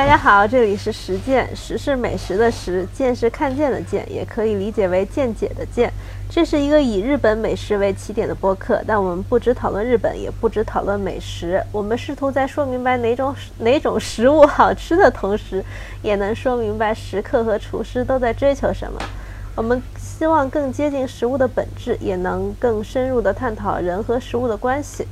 大家好，这里是实践，实是美食的实，见是看见的见，也可以理解为见解的见。这是一个以日本美食为起点的播客，但我们不只讨论日本，也不只讨论美食。我们试图在说明白哪种哪种食物好吃的同时，也能说明白食客和厨师都在追求什么。我们希望更接近食物的本质，也能更深入地探讨人和食物的关系。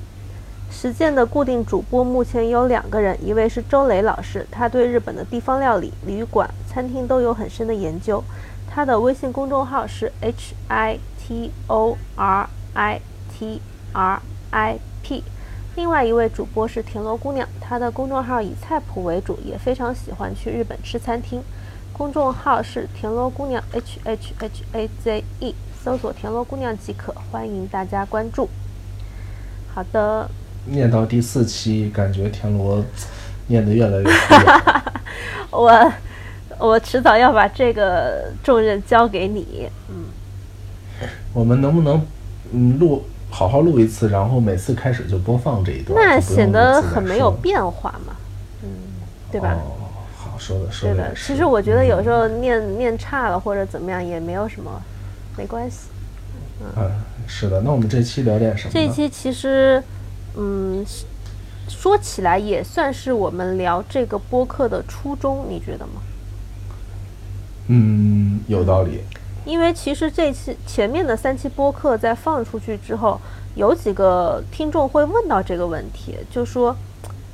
实践的固定主播目前有两个人，一位是周磊老师，他对日本的地方料理、旅馆、餐厅都有很深的研究。他的微信公众号是 H I T O R I T R I P。另外一位主播是田螺姑娘，她的公众号以菜谱为主，也非常喜欢去日本吃餐厅。公众号是田螺姑娘 H H H A Z E，搜索田螺姑娘即可，欢迎大家关注。好的。念到第四期，感觉田螺念得越来越 我我迟早要把这个重任交给你。嗯，我们能不能嗯录好好录一次，然后每次开始就播放这一段？那显得很没有变化嘛。嗯，对吧？哦，好说的说的。其实我觉得有时候念念差了或者怎么样也没有什么，没关系。嗯，是的。那我们这期聊点什么？这一期其实。嗯，说起来也算是我们聊这个播客的初衷，你觉得吗？嗯，有道理。因为其实这期前面的三期播客在放出去之后，有几个听众会问到这个问题，就说：“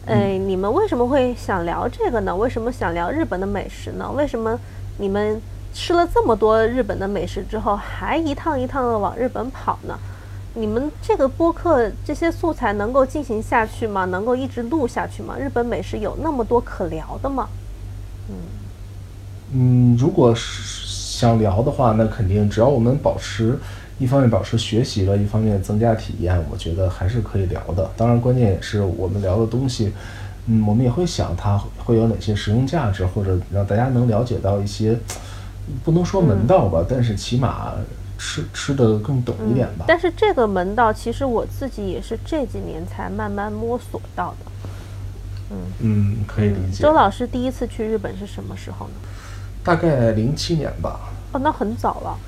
哎，你们为什么会想聊这个呢？为什么想聊日本的美食呢？为什么你们吃了这么多日本的美食之后，还一趟一趟的往日本跑呢？”你们这个播客这些素材能够进行下去吗？能够一直录下去吗？日本美食有那么多可聊的吗？嗯嗯，如果是想聊的话，那肯定只要我们保持一方面保持学习了，一方面增加体验，我觉得还是可以聊的。当然，关键也是我们聊的东西，嗯，我们也会想它会有哪些实用价值，或者让大家能了解到一些，不能说门道吧，但是起码。吃吃的更懂一点吧，但是这个门道其实我自己也是这几年才慢慢摸索到的。嗯嗯，可以理解。周老师第一次去日本是什么时候呢？大概零七年吧。哦，那很早了。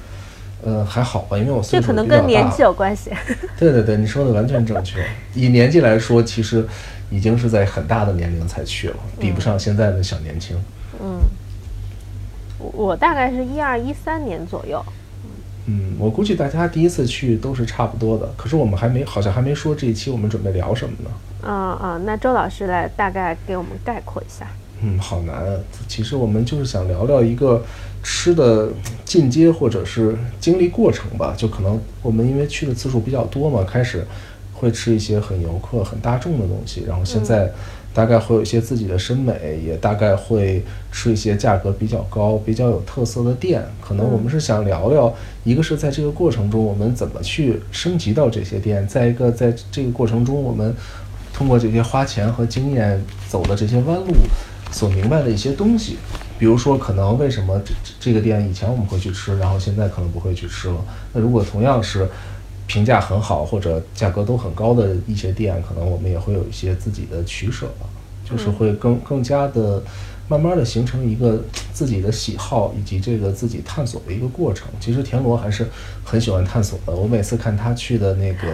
呃，还好吧，因为我这可能跟年纪有关系。对对对，你说的完全正确。以年纪来说，其实已经是在很大的年龄才去了，比不上现在的小年轻。嗯，我我大概是一二一三年左右。嗯，我估计大家第一次去都是差不多的。可是我们还没，好像还没说这一期我们准备聊什么呢？啊啊，那周老师来大概给我们概括一下。嗯，好难。其实我们就是想聊聊一个吃的进阶或者是经历过程吧。就可能我们因为去的次数比较多嘛，开始会吃一些很游客、很大众的东西，然后现在。大概会有一些自己的审美，也大概会吃一些价格比较高、比较有特色的店。可能我们是想聊聊，一个是在这个过程中我们怎么去升级到这些店，再一个在这个过程中我们通过这些花钱和经验走的这些弯路所明白的一些东西。比如说，可能为什么这这个店以前我们会去吃，然后现在可能不会去吃了。那如果同样是。评价很好或者价格都很高的一些店，可能我们也会有一些自己的取舍吧，就是会更更加的慢慢的形成一个自己的喜好以及这个自己探索的一个过程。其实田螺还是很喜欢探索的，我每次看他去的那个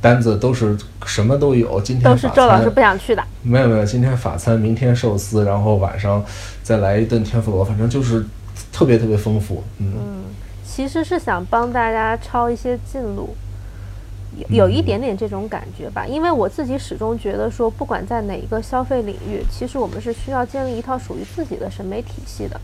单子都是什么都有。今天都是周老师不想去的。没有没有，今天法餐，明天寿司，然后晚上再来一顿天妇罗，反正就是特别特别丰富。嗯，其实是想帮大家抄一些近路。有一点点这种感觉吧，因为我自己始终觉得说，不管在哪一个消费领域，其实我们是需要建立一套属于自己的审美体系的。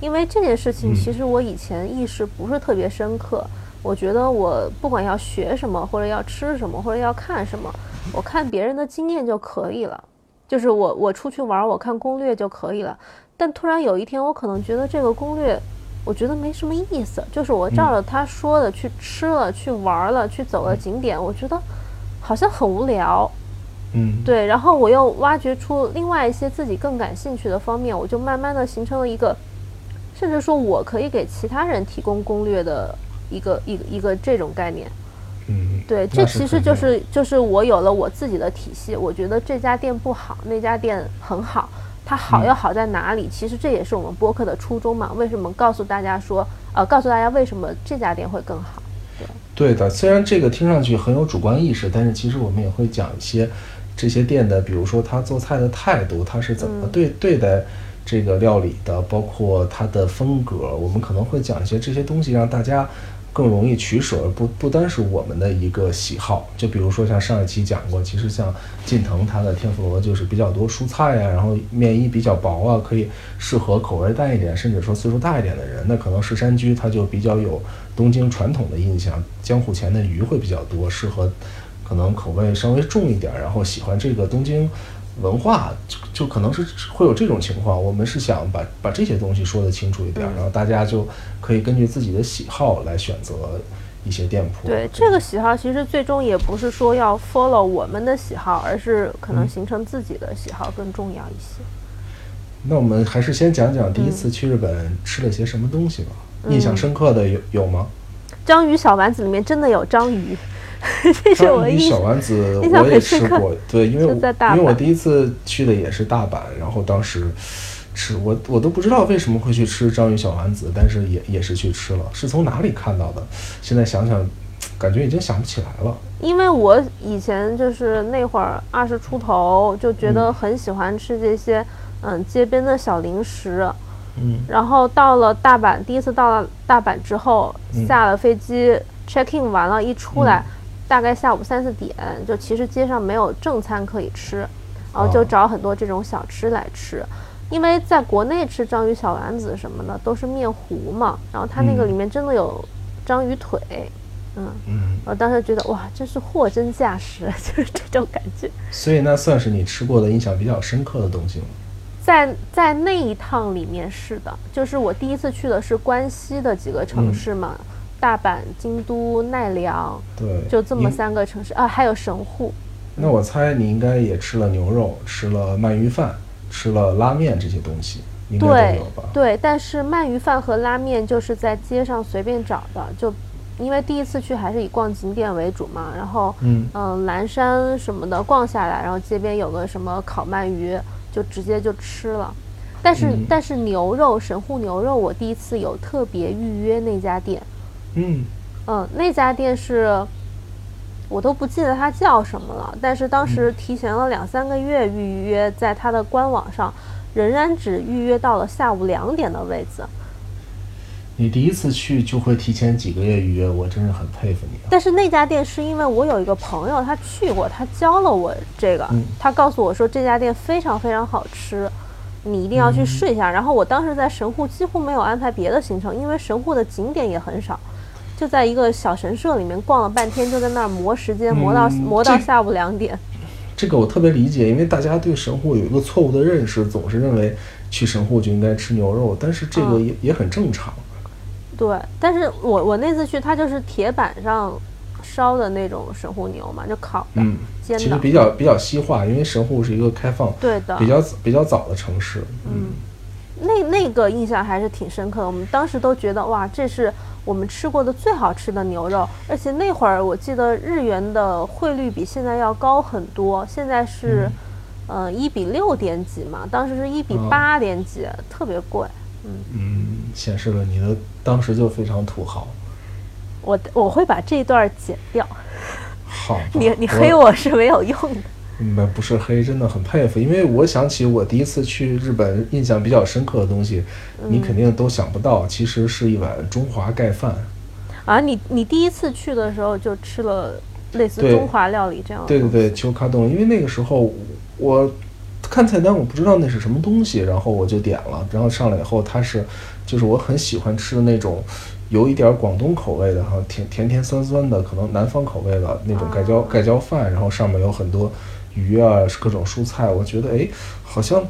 因为这件事情，其实我以前意识不是特别深刻。我觉得我不管要学什么，或者要吃什么，或者要看什么，我看别人的经验就可以了。就是我我出去玩，我看攻略就可以了。但突然有一天，我可能觉得这个攻略。我觉得没什么意思，就是我照着他说的去吃了、去玩了、去走了景点，我觉得好像很无聊。嗯，对。然后我又挖掘出另外一些自己更感兴趣的方面，我就慢慢的形成了一个，甚至说我可以给其他人提供攻略的一个一个一个这种概念。嗯，对，这其实就是就是我有了我自己的体系。我觉得这家店不好，那家店很好。它好又好在哪里？其实这也是我们播客的初衷嘛。为什么告诉大家说，呃，告诉大家为什么这家店会更好？对的，虽然这个听上去很有主观意识，但是其实我们也会讲一些这些店的，比如说他做菜的态度，他是怎么对对待这个料理的，包括他的风格，我们可能会讲一些这些东西，让大家。更容易取舍，不不单是我们的一个喜好，就比如说像上一期讲过，其实像近藤它的天妇罗就是比较多蔬菜呀，然后面衣比较薄啊，可以适合口味淡一点，甚至说岁数大一点的人。那可能石山居它就比较有东京传统的印象，江户前的鱼会比较多，适合可能口味稍微重一点，然后喜欢这个东京。文化就就可能是会有这种情况，我们是想把把这些东西说得清楚一点，然后大家就可以根据自己的喜好来选择一些店铺。对这个喜好，其实最终也不是说要 follow 我们的喜好，而是可能形成自己的喜好更重要一些。那我们还是先讲讲第一次去日本吃了些什么东西吧。印象深刻的有有吗？章鱼小丸子里面真的有章鱼。章鱼小丸子我也吃过，对，因为因为我第一次去的也是大阪，然后当时吃我我都不知道为什么会去吃章鱼小丸子，但是也也是去吃了，是从哪里看到的？现在想想，感觉已经想不起来了。因为我以前就是那会儿二十出头，就觉得很喜欢吃这些嗯街边的小零食，嗯，然后到了大阪，第一次到了大阪之后，下了飞机 check in 完了，一出来。大概下午三四点，就其实街上没有正餐可以吃，然后就找很多这种小吃来吃。因为在国内吃章鱼小丸子什么的都是面糊嘛，然后它那个里面真的有章鱼腿，嗯嗯，我当时觉得哇，真是货真价实，就是这种感觉。所以那算是你吃过的印象比较深刻的东西吗？在在那一趟里面是的，就是我第一次去的是关西的几个城市嘛。大阪、京都、奈良，对，就这么三个城市啊，还有神户。那我猜你应该也吃了牛肉，吃了鳗鱼饭，吃了拉面这些东西，应该都有吧？对，但是鳗鱼饭和拉面就是在街上随便找的，就因为第一次去还是以逛景点为主嘛。然后，嗯嗯，蓝山什么的逛下来，然后街边有个什么烤鳗鱼，就直接就吃了。但是但是牛肉神户牛肉，我第一次有特别预约那家店。嗯嗯，那家店是，我都不记得它叫什么了。但是当时提前了两三个月预约，在它的官网上，仍然只预约到了下午两点的位子。你第一次去就会提前几个月预约，我真是很佩服你。但是那家店是因为我有一个朋友他去过，他教了我这个，他告诉我说这家店非常非常好吃，你一定要去试一下。然后我当时在神户几乎没有安排别的行程，因为神户的景点也很少。就在一个小神社里面逛了半天，就在那儿磨时间，磨到磨到下午两点。这个我特别理解，因为大家对神户有一个错误的认识，总是认为去神户就应该吃牛肉，但是这个也也很正常。对，但是我我那次去，它就是铁板上烧的那种神户牛嘛，就烤的、煎的。其实比较比较西化，因为神户是一个开放、对的比较比较早的城市。嗯，那那个印象还是挺深刻的，我们当时都觉得哇，这是。我们吃过的最好吃的牛肉，而且那会儿我记得日元的汇率比现在要高很多，现在是，呃，一比六点几嘛，当时是一比八点几，特别贵。嗯嗯，显示了你的当时就非常土豪。我我会把这段剪掉。好，你你黑我是没有用的。那不是黑，真的很佩服，因为我想起我第一次去日本，印象比较深刻的东西，你肯定都想不到，其实是一碗中华盖饭。啊，你你第一次去的时候就吃了类似中华料理这样？对对对，秋卡冻，因为那个时候我看菜单，我不知道那是什么东西，然后我就点了，然后上来以后，它是就是我很喜欢吃的那种有一点广东口味的哈，甜甜甜酸酸的，可能南方口味的那种盖浇盖浇饭，然后上面有很多。鱼啊，各种蔬菜，我觉得哎，好像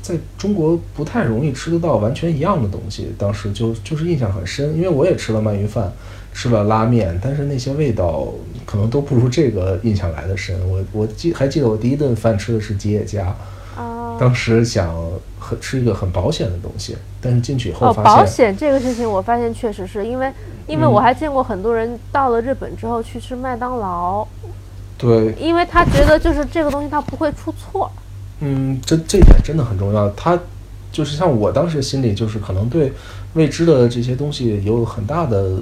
在中国不太容易吃得到完全一样的东西。当时就就是印象很深，因为我也吃了鳗鱼饭，吃了拉面，但是那些味道可能都不如这个印象来的深。我我记还记得我第一顿饭吃的是吉野家，当时想很吃一个很保险的东西，但是进去以后发现保险这个事情，我发现确实是因为，因为我还见过很多人到了日本之后去吃麦当劳。对，因为他觉得就是这个东西它不会出错，嗯，这这一点真的很重要。他就是像我当时心里就是可能对未知的这些东西有很大的，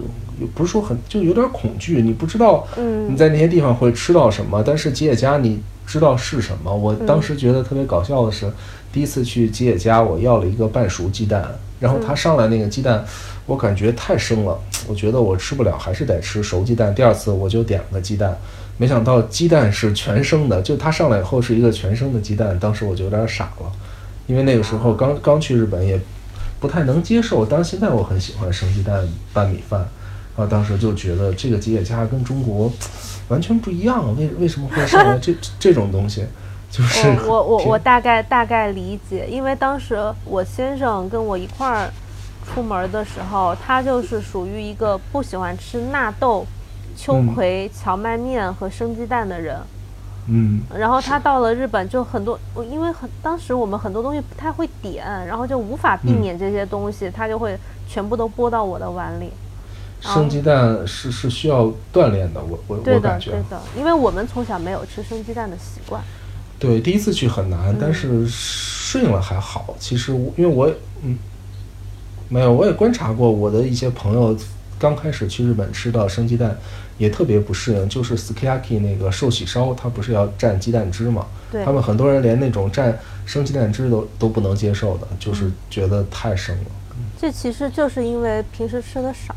不是说很就有点恐惧。你不知道嗯你在那些地方会吃到什么，但是吉野家你知道是什么。我当时觉得特别搞笑的是，第一次去吉野家，我要了一个半熟鸡蛋，然后他上来那个鸡蛋，我感觉太生了，我觉得我吃不了，还是得吃熟鸡蛋。第二次我就点了个鸡蛋，没想到鸡蛋是全生的，就它上来以后是一个全生的鸡蛋，当时我就有点傻了，因为那个时候刚刚去日本也不太能接受，当然现在我很喜欢生鸡蛋拌米饭。然后当时就觉得这个吉野家跟中国完全不一样，为为什么会上来这这 这种东西？就是我我我大概大概理解，因为当时我先生跟我一块儿出门的时候，他就是属于一个不喜欢吃纳豆、秋嗯葵、荞麦面和生鸡蛋的人。嗯然后他到了日本就很多，我因为很当时我们很多东西不太会点，然后就无法避嗯免这些东西，他就会全部都拨到我的碗里。生鸡蛋是是需要锻炼的，我我对的，我感觉对的，因为我们从小没有吃生鸡蛋的习惯。对，第一次去很难，但嗯是适应了还好。其实因为我嗯没有，我也观察过我的一些朋友刚开始去日本吃到生鸡蛋也特别不适应，就是 sukiyaki 那个寿喜烧，它不是要蘸鸡蛋汁嘛？对他们很多人连那种蘸生鸡蛋汁都都不能接受的，就是嗯觉得太生了。这其实就是因为平时吃的少。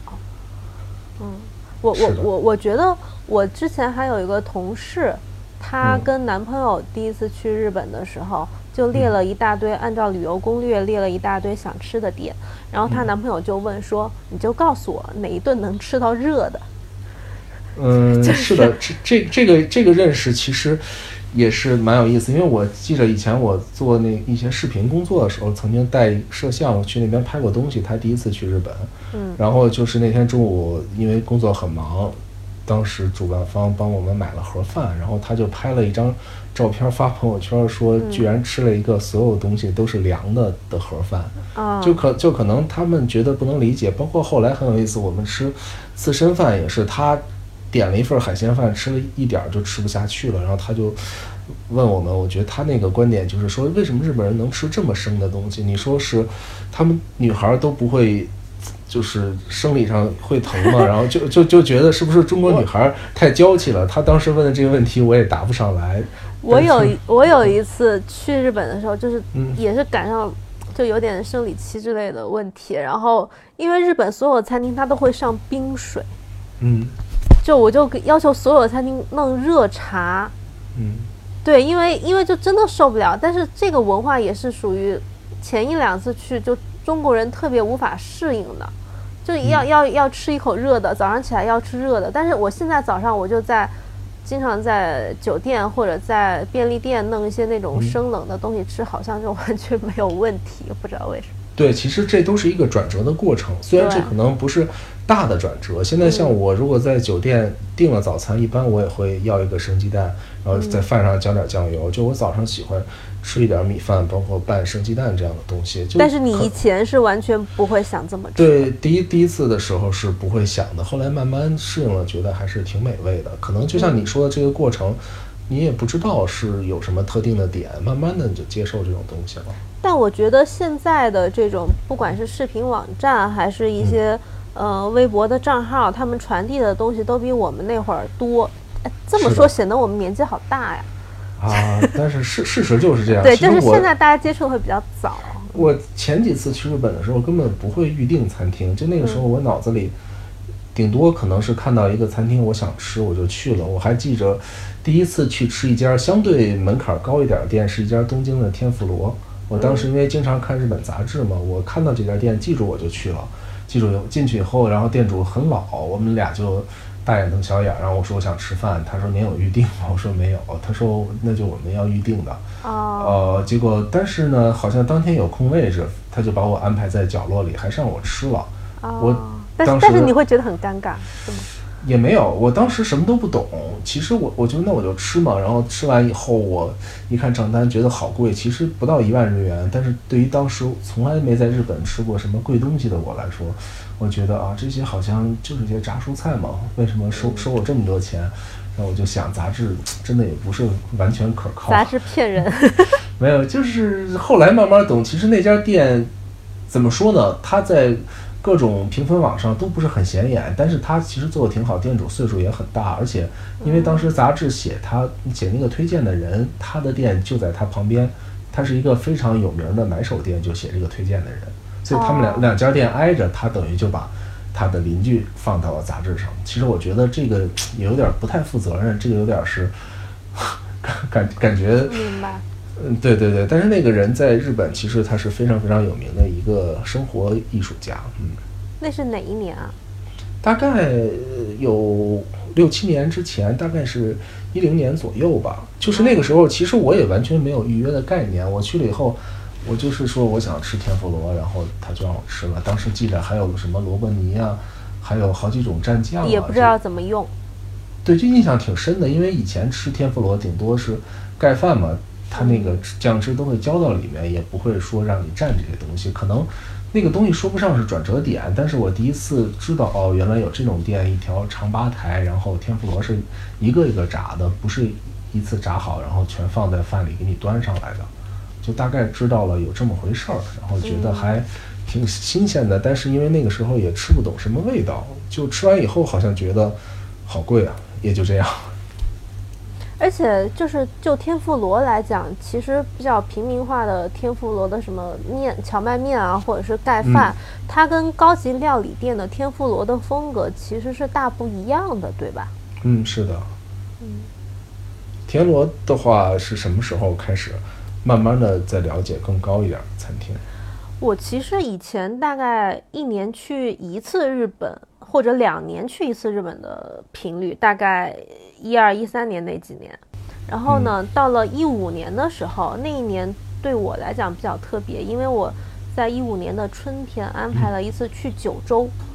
嗯，我我我我觉得我之前还有一个同事，她嗯跟男朋友第一次去日本的时候，就列了一大堆，按照旅游攻略列了一大堆想吃的点，然后她男朋友就问说：“你就告诉我哪一顿能吃到热的。嗯，就是的，这这这个这个认识其实也是蛮有意思，因为我记得以前我做那一些视频工作的时候，曾经带摄像去那边拍过东西。他第一次去日本，嗯然后就是那天中午因为工作很忙，当时主办方帮我们买了盒饭，然后他就拍了一张照片发朋友圈，说嗯居然吃了一个所有东西都是凉的的盒饭。”啊，就可就可能他们觉得不能理解，包括后来很有意思，我们吃刺身饭也是，他点了一份海鲜饭，吃了一点儿就吃不下去了，然后他就问我们，我觉得他那个观点就是说，为什么日本人能吃这么生的东西？你说是他们女孩儿都不会。就是生理上会疼嘛，然后就就就觉得是不是中国女孩太娇气了？她当时问的这个问题我也答不上来。我有一我有一次去日本的时候，就是嗯也是赶上就有点生理期之类的问题，然后因为日本所有餐厅它都会上冰水，嗯就我就要求所有餐厅弄热茶，嗯对，因为因为就真的受不了，但是这个文化也是属于前一两次去就中国人特别无法适应的，就要、要要吃一口热的，早上起来要吃热的，但是我现在早上我就在。经常在酒店或者在便利店弄一些那种嗯生冷的东西吃，好像就完全没有问题，不知道为什么。对，其实这都是一个转折的过程，虽然这可能不是大的转折。现在像嗯我如果在酒店订了早餐，一般我也会要一个生鸡蛋，然后在饭上浇点酱油。就我早上喜欢吃一点米饭，包括拌生鸡蛋这样的东西。就但是你以前是完全不会想这么吃。对第一第一次的时候是不会想的，后来慢慢适应了，觉得还是挺美味的。可能就像你说的这个过程，你也不知道是有什么特定的点，慢慢的你就接受这种东西了。但我觉得现在的这种，不管是视频网站还是一些、呃微博的账号，他们传递的东西都比我们那会儿多。哎这么说显得我们年纪好大呀。啊，但是事事实就是这样。对，就是现在大家接触的会比较早。我前几次去日本的时候，根本不会预定餐厅，就那个时候我脑子里顶多可能是看到一个餐厅，我想吃我就去了。我还记着第一次去吃一家相对门槛高一点的店，是一家东京的天妇罗。我当时因为经常看日本杂志嘛，我看到这家店，记住我就去了。记住进去以后，然后店主很老，我们俩就大眼瞪小眼，然后我说我想吃饭，他说您有预定吗？我说没有，他说那就我们要预定的。哦，呃，结果但是呢，好像当天有空位置，他就把我安排在角落里，还是让我吃了。我哦，但是当时但是你会觉得很尴尬，是吗？也没有，我当时什么都不懂。其实我我就那我就吃嘛，然后吃完以后，我一看账单，觉得好贵，其实不到一万日元。但是对于当时从来没在日本吃过什么贵东西的我来说，我觉得啊，这些好像就是些炸蔬菜嘛，为什么收收我这么多钱？然后我就想，杂志真的也不是完全可靠。杂志骗人。没有，就是后来慢慢懂，其实那家店怎么说呢？他在各种评分网上都不是很显眼，但是他其实做的挺好，店主岁数也很大，而且因为当时杂志写他写那个推荐的人，他的店就在他旁边，他是一个非常有名的买手店，就写这个推荐的人，所以他们两、哦两家店挨着，他等于就把他的邻居放到了杂志上。其实我觉得这个也有点不太负责任，这个有点是 感感感觉。明白。嗯，对对对，但是那个人在日本其实他是非常非常有名的一个生活艺术家，嗯，那是哪一年啊？大概呃有六七年之前，大概是一零年左右吧。就是那个时候，其实我也完全没有预约的概念。我去了以后，我就是说我想吃天妇罗，然后他就让我吃了。当时记得还有什么萝卜泥啊，还有好几种蘸酱啊，也不知道怎么用。对，就印象挺深的，因为以前吃天妇罗顶多是盖饭嘛，它那个酱汁都会浇到里面，也不会说让你蘸这些东西。可能那个东西说不上是转折点，但是我第一次知道哦，原来有这种店，一条长吧台，然后天妇罗是一个一个炸的，不是一次炸好然后全放在饭里给你端上来的，就大概知道了有这么回事儿，然后觉得还挺新鲜的。但是因为那个时候也吃不懂什么味道，就吃完以后好像觉得好贵啊，也就这样。而且就是就天妇罗来讲，其实比较平民化的天妇罗的什么面、荞麦面啊，或者是盖饭，它跟高级料理店的天妇罗的风格其实是大不一样的，对吧？嗯，是的。田螺的话是什么时候开始慢慢的再了解更高一点儿的餐厅？我其实以前大概一年去一次日本，或者两年去一次日本的频率，大概一二一三年那几年。然后呢，到了一五年的时候，那一年对我来讲比较特别，因为我在一五年的春天安排了一次去九州。嗯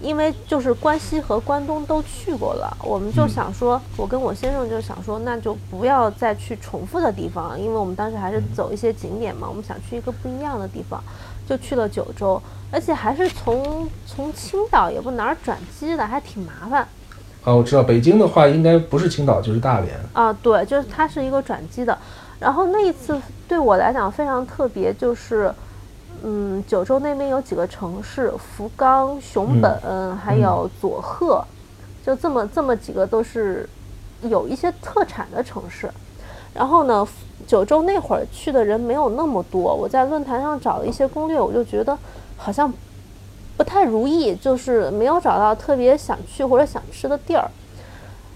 因为就是关西和关东都去过了，我们就想说，我跟我先生就想说，那就不要再去重复的地方，因为我们当时还是走一些景点嘛，我们想去一个不一样的地方，就去了九州，而且还是从从青岛也不哪儿转机的，还挺麻烦啊，我知道北京的话应该不是青岛就是大连。啊。对，就是它是一个转机的，然后那一次对我来讲非常特别，就是。嗯，九州那边有几个城市，福冈、熊本，还有佐贺，就这么这么几个都是有一些特产的城市。然后呢，九州那会儿去的人没有那么多，我在论坛上找了一些攻略，我就觉得好像不太如意，就是没有找到特别想去或者想吃的地儿。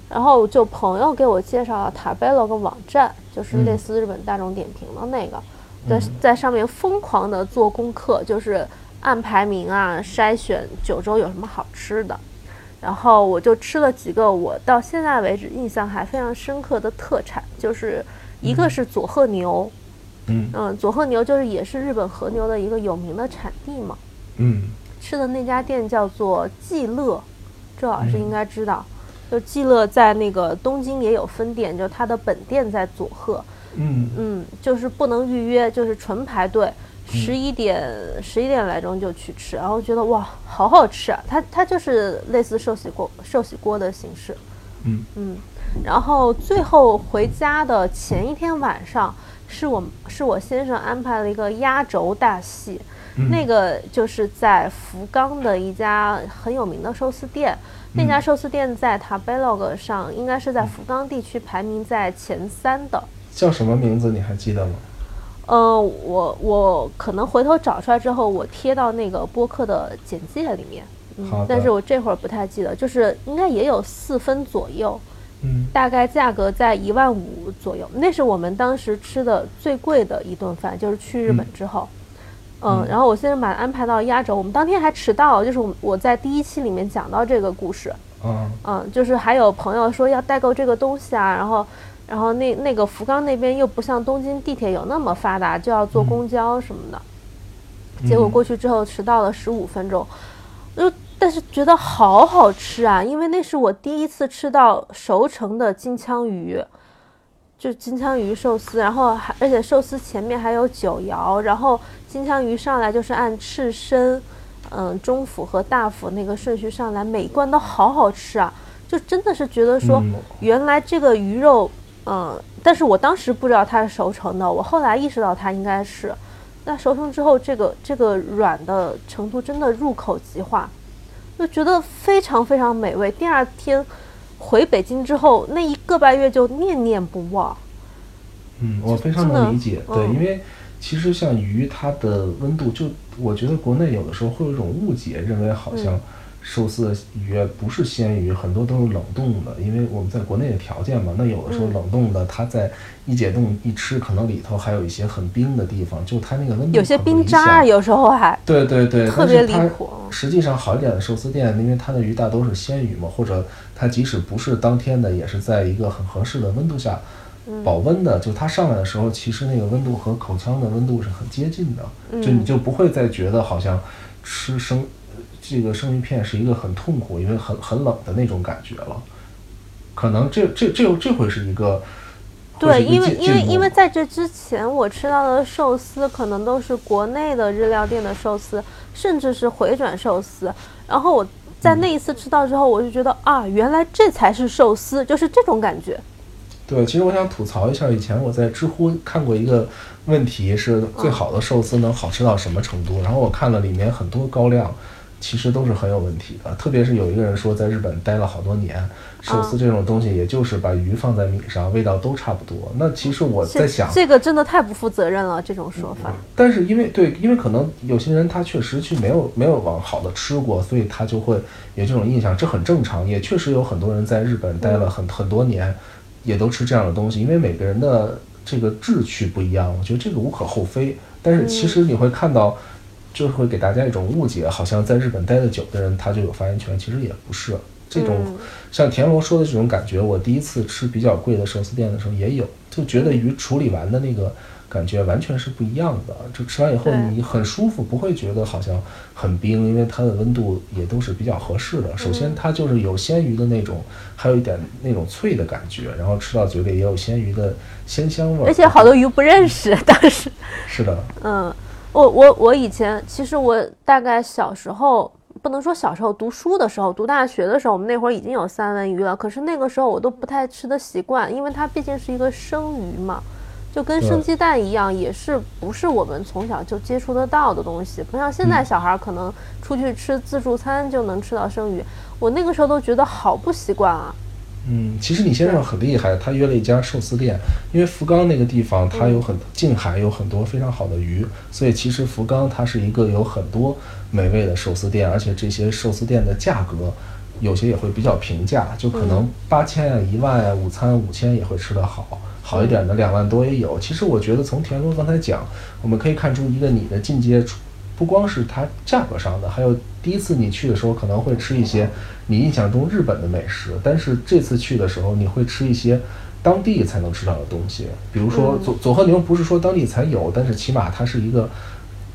然后就朋友给我介绍了塔贝罗个网站，就是类似日本大众点评的那个。在在上面疯狂的做功课，就是按排名啊筛选九州有什么好吃的，然后我就吃了几个我到现在为止印象还非常深刻的特产，就是一个是佐贺牛，嗯。嗯，佐贺牛就是也是日本和牛的一个有名的产地嘛。嗯。吃的那家店叫做季乐，周老师应该知道，就季乐在那个东京也有分店，就它的本店在佐贺。嗯。嗯，就是不能预约，就是纯排队，十一点十一点来钟就去吃，然后觉得哇，好好吃啊！它它就是类似寿喜锅寿喜锅的形式，嗯。嗯，然后最后回家的前一天晚上，是我是我先生安排了一个压轴大戏，那个就是在福冈的一家很有名的寿司店，那家寿司店在 Tabelog 上应该是在福冈地区排名在前三的。叫什么名字你还记得吗？嗯，我我可能回头找出来之后，我贴到那个播客的简介里面。好但是我这会儿不太记得，就是应该也有四分左右，嗯大概价格在一万五左右。那是我们当时吃的最贵的一顿饭，就是去日本之后。嗯，然后我现在把它安排到压轴，我们当天还迟到，就是我我在第一期里面讲到这个故事。嗯嗯，就是还有朋友说要代购这个东西啊，然后，然后那那个福冈那边又不像东京地铁有那么发达，就要坐公交什么的。结果过去之后迟到了十五分钟，就但是觉得好好吃啊，因为那是我第一次吃到熟成的金枪鱼，就金枪鱼寿司，然后还而且寿司前面还有酒肴，然后金枪鱼上来就是按赤身。嗯，中府和大府那个顺序上来，每一罐都好好吃啊！就真的是觉得说嗯，原来这个鱼肉嗯，但是我当时不知道它是熟成的，我后来意识到它应该是。那熟成之后，这个这个软的程度真的入口即化，就觉得非常非常美味。第二天回北京之后，那一个半月就念念不忘。嗯，我非常能理解，对，因为其实像鱼，它的温度，就我觉得国内有的时候会有一种误解，认为好像。寿司的鱼不是鲜鱼，很多都是冷冻的，因为我们在国内的条件嘛。那有的时候冷冻的，它在一解冻一吃，可能里头还有一些很冰的地方，就它那个温度有些冰渣，有时候还对对对，特别离谱。实际上好一点的寿司店，因为它的鱼大都是鲜鱼嘛，或者它即使不是当天的，也是在一个很合适的温度下保温的，就它上来的时候，其实那个温度和口腔的温度是很接近的，就你就不会再觉得好像吃生。这个生鱼片是一个很痛苦，因为很很冷的那种感觉了。可能这这这这会是一个对，因为因为因为在这之前我吃到的寿司可能都是国内的日料店的寿司，甚至是回转寿司。然后我在那一次吃到之后，我就觉得啊，原来这才是寿司，就是这种感觉。对，其实我想吐槽一下，以前我在知乎看过一个问题，是最好的寿司能好吃到什么程度？然后我看了里面很多高亮。其实都是很有问题的，特别是有一个人说在日本待了好多年，寿司这种东西也就是把鱼放在米上，味道都差不多。那其实我在想，这个真的太不负责任了，这种说法。但是因为对，因为可能有些人他确实去没有没有往好的吃过，所以他就会有这种印象，这很正常。也确实有很多人在日本待了很很多年，也都吃这样的东西，因为每个人的这个志趣不一样，我觉得这个无可厚非。但是其实你会看到。就会给大家一种误解，好像在日本待得久的人他就有发言权，其实也不是。这种像田螺说的这种感觉，我第一次吃比较贵的寿司店的时候也有，就觉得鱼处理完的那个感觉完全是不一样的。就吃完以后你很舒服，不会觉得好像很冰，因为它的温度也都是比较合适的。首先它就是有鲜鱼的那种，还有一点那种脆的感觉，然后吃到嘴里也有鲜鱼的鲜香味。而且好多鱼不认识，当时是的，嗯。我我我以前其实我大概小时候不能说小时候读书的时候读大学的时候我们那会儿已经有三文鱼了，可是那个时候我都不太吃的习惯，因为它毕竟是一个生鱼嘛，就跟生鸡蛋一样，也是不是我们从小就接触得到的东西，不像现在小孩可能出去吃自助餐就能吃到生鱼，我那个时候都觉得好不习惯啊。嗯，其实李先生很厉害，他约了一家寿司店，因为福冈那个地方它有很近海，有很多非常好的鱼，所以其实福冈它是一个有很多美味的寿司店，而且这些寿司店的价格有些也会比较平价，就可能八千啊、一万啊，午餐五千也会吃得好，好一点的两万多也有。其实我觉得从田螺刚才讲，我们可以看出一个你的进阶。不光是它价格上的，还有第一次你去的时候可能会吃一些你印象中日本的美食，但是这次去的时候你会吃一些当地才能吃到的东西，比如说佐佐贺牛不是说当地才有，但是起码它是一个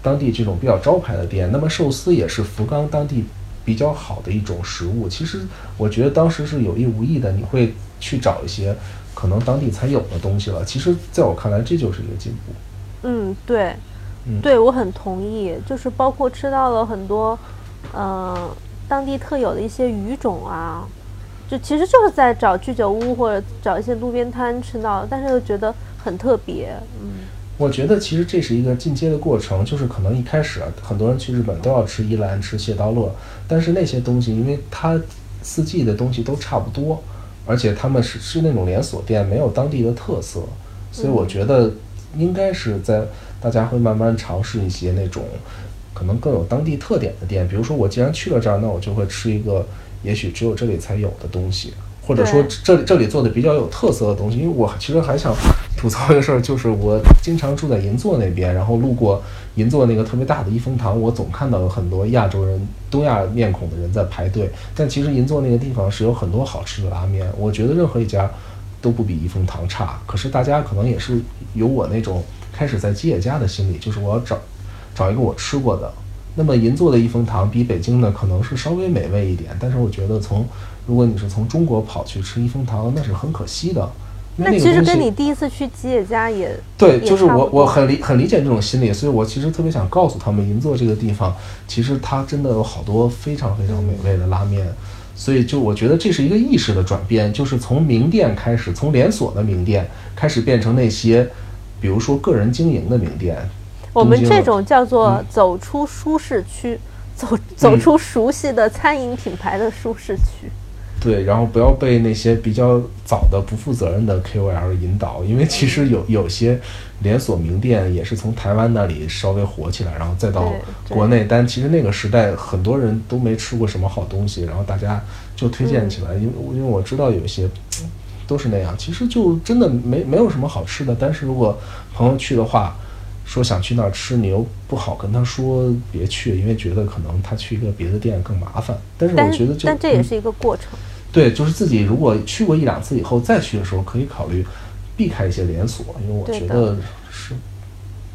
当地这种比较招牌的店。那么寿司也是福冈当地比较好的一种食物。其实我觉得当时是有意无意的，你会去找一些可能当地才有的东西了。其实在我看来，这就是一个进步。嗯，对。对，我很同意，就是包括吃到了很多，嗯，当地特有的一些鱼种啊，就其实就是在找居酒屋或者找一些路边摊吃到，但是又觉得很特别。嗯，我觉得其实这是一个进阶的过程，就是可能一开始很多人去日本都要吃伊兰、吃蟹刀乐，但是那些东西因为它四季的东西都差不多，而且他们是是那种连锁店，没有当地的特色，所以我觉得应该是在。大家会慢慢尝试一些那种可能更有当地特点的店，比如说我既然去了这儿，那我就会吃一个也许只有这里才有的东西，或者说这里这里做的比较有特色的东西。因为我其实还想吐槽一个事儿，就是我经常住在银座那边，然后路过银座那个特别大的一风堂，我总看到有很多亚洲人、东亚面孔的人在排队。但其实银座那个地方是有很多好吃的拉面，我觉得任何一家都不比一风堂差。可是大家可能也是有我那种。开始在吉野家的心理，就是我要找找一个我吃过的。那么银座的益丰堂比北京的可能是稍微美味一点，但是我觉得从如果你是从中国跑去吃益丰堂，那是很可惜的。那其实跟你第一次去吉野家也对，就是我我很理很理解这种心理，所以我其实特别想告诉他们，银座这个地方其实它真的有好多非常非常美味的拉面。所以就我觉得这是一个意识的转变，就是从名店开始，从连锁的名店开始变成那些，比如说个人经营的名店。我们这种叫做走出舒适区，走走出熟悉的餐饮品牌的舒适区。对，然后不要被那些比较早的不负责任的 KOL 引导，因为其实有有些连锁名店也是从台湾那里稍微火起来，然后再到国内，但其实那个时代很多人都没吃过什么好东西，然后大家就推荐起来，因为因为我知道有一些嗯都是那样，其实就真的没没有什么好吃的，但是如果朋友去的话。说想去那儿吃，你又不好跟他说别去，因为觉得可能他去一个别的店更麻烦。但是我觉得这，嗯但这也是一个过程。对，就是自己如果去过一两次以后再去的时候，可以考虑避开一些连锁，因为我觉得是，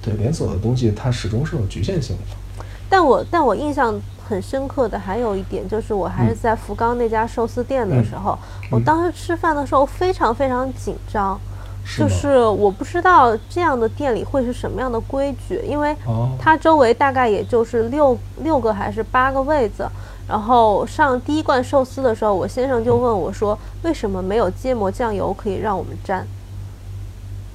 对连锁的东西它始终是有局限性的。但我但我印象很深刻的还有一点，就是我还是在福冈那家寿司店的时候，我当时吃饭的时候非常非常紧张，是就是我不知道这样的店里会是什么样的规矩，因为哦它周围大概也就是六六个还是八个位子。然后上第一罐寿司的时候，我先生就问我说：“为什么没有芥末酱油可以让我们沾？”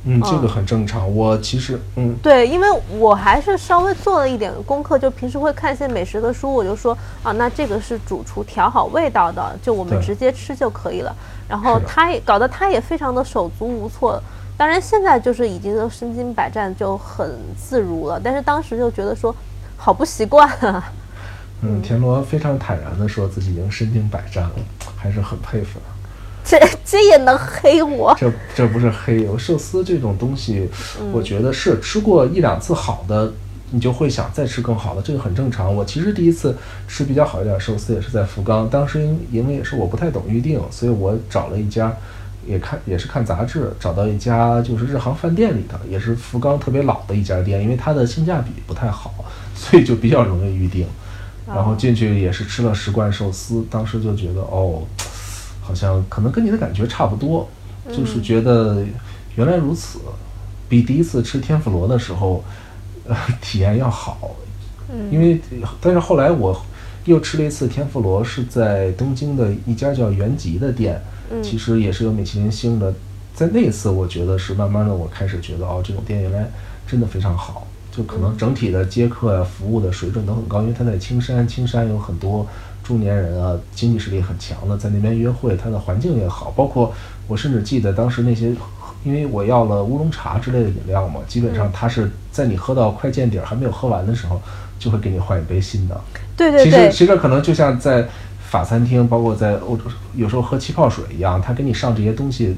嗯，这个嗯很正常。我其实，嗯，对，因为我还是稍微做了一点功课，就平时会看一些美食的书，我就说啊，那这个是主厨调好味道的，就我们直接吃就可以了。然后他也搞得他也非常的手足无措。当然现在就是已经都身经百战，就很自如了。但是当时就觉得说，好不习惯啊。嗯，田螺非常坦然的说自己已经身经百战了，还是很佩服的。这这也能黑我？这这不是黑油寿司这种东西，嗯我觉得是吃过一两次好的，你就会想再吃更好的，这个很正常。我其实第一次吃比较好一点的寿司也是在福冈，当时因因为也是我不太懂预定，所以我找了一家，也看也是看杂志，找到一家就是日航饭店里的，也是福冈特别老的一家店，因为它的性价比不太好，所以就比较容易预定。然后进去也是吃了十罐寿司，当时就觉得哦，好像可能跟你的感觉差不多，就是觉得原来如此，比第一次吃天妇罗的时候，呃，体验要好。因为但是后来我又吃了一次天妇罗，是在东京的一家叫原吉的店，其实也是有米其林星的。在那一次，我觉得是慢慢的，我开始觉得哦，这种店原来真的非常好。就可能整体的接客呀、服务的水准都很高，因为它在青山，青山有很多中年人啊，经济实力很强的，在那边约会，它的环境也好。包括我甚至记得当时那些，因为我要了乌龙茶之类的饮料嘛，基本上它是在你喝到快见底儿还没有喝完的时候，就会给你换一杯新的。对对对其实，其实可能就像在法餐厅，包括在欧洲，有时候喝气泡水一样，他给你上这些东西，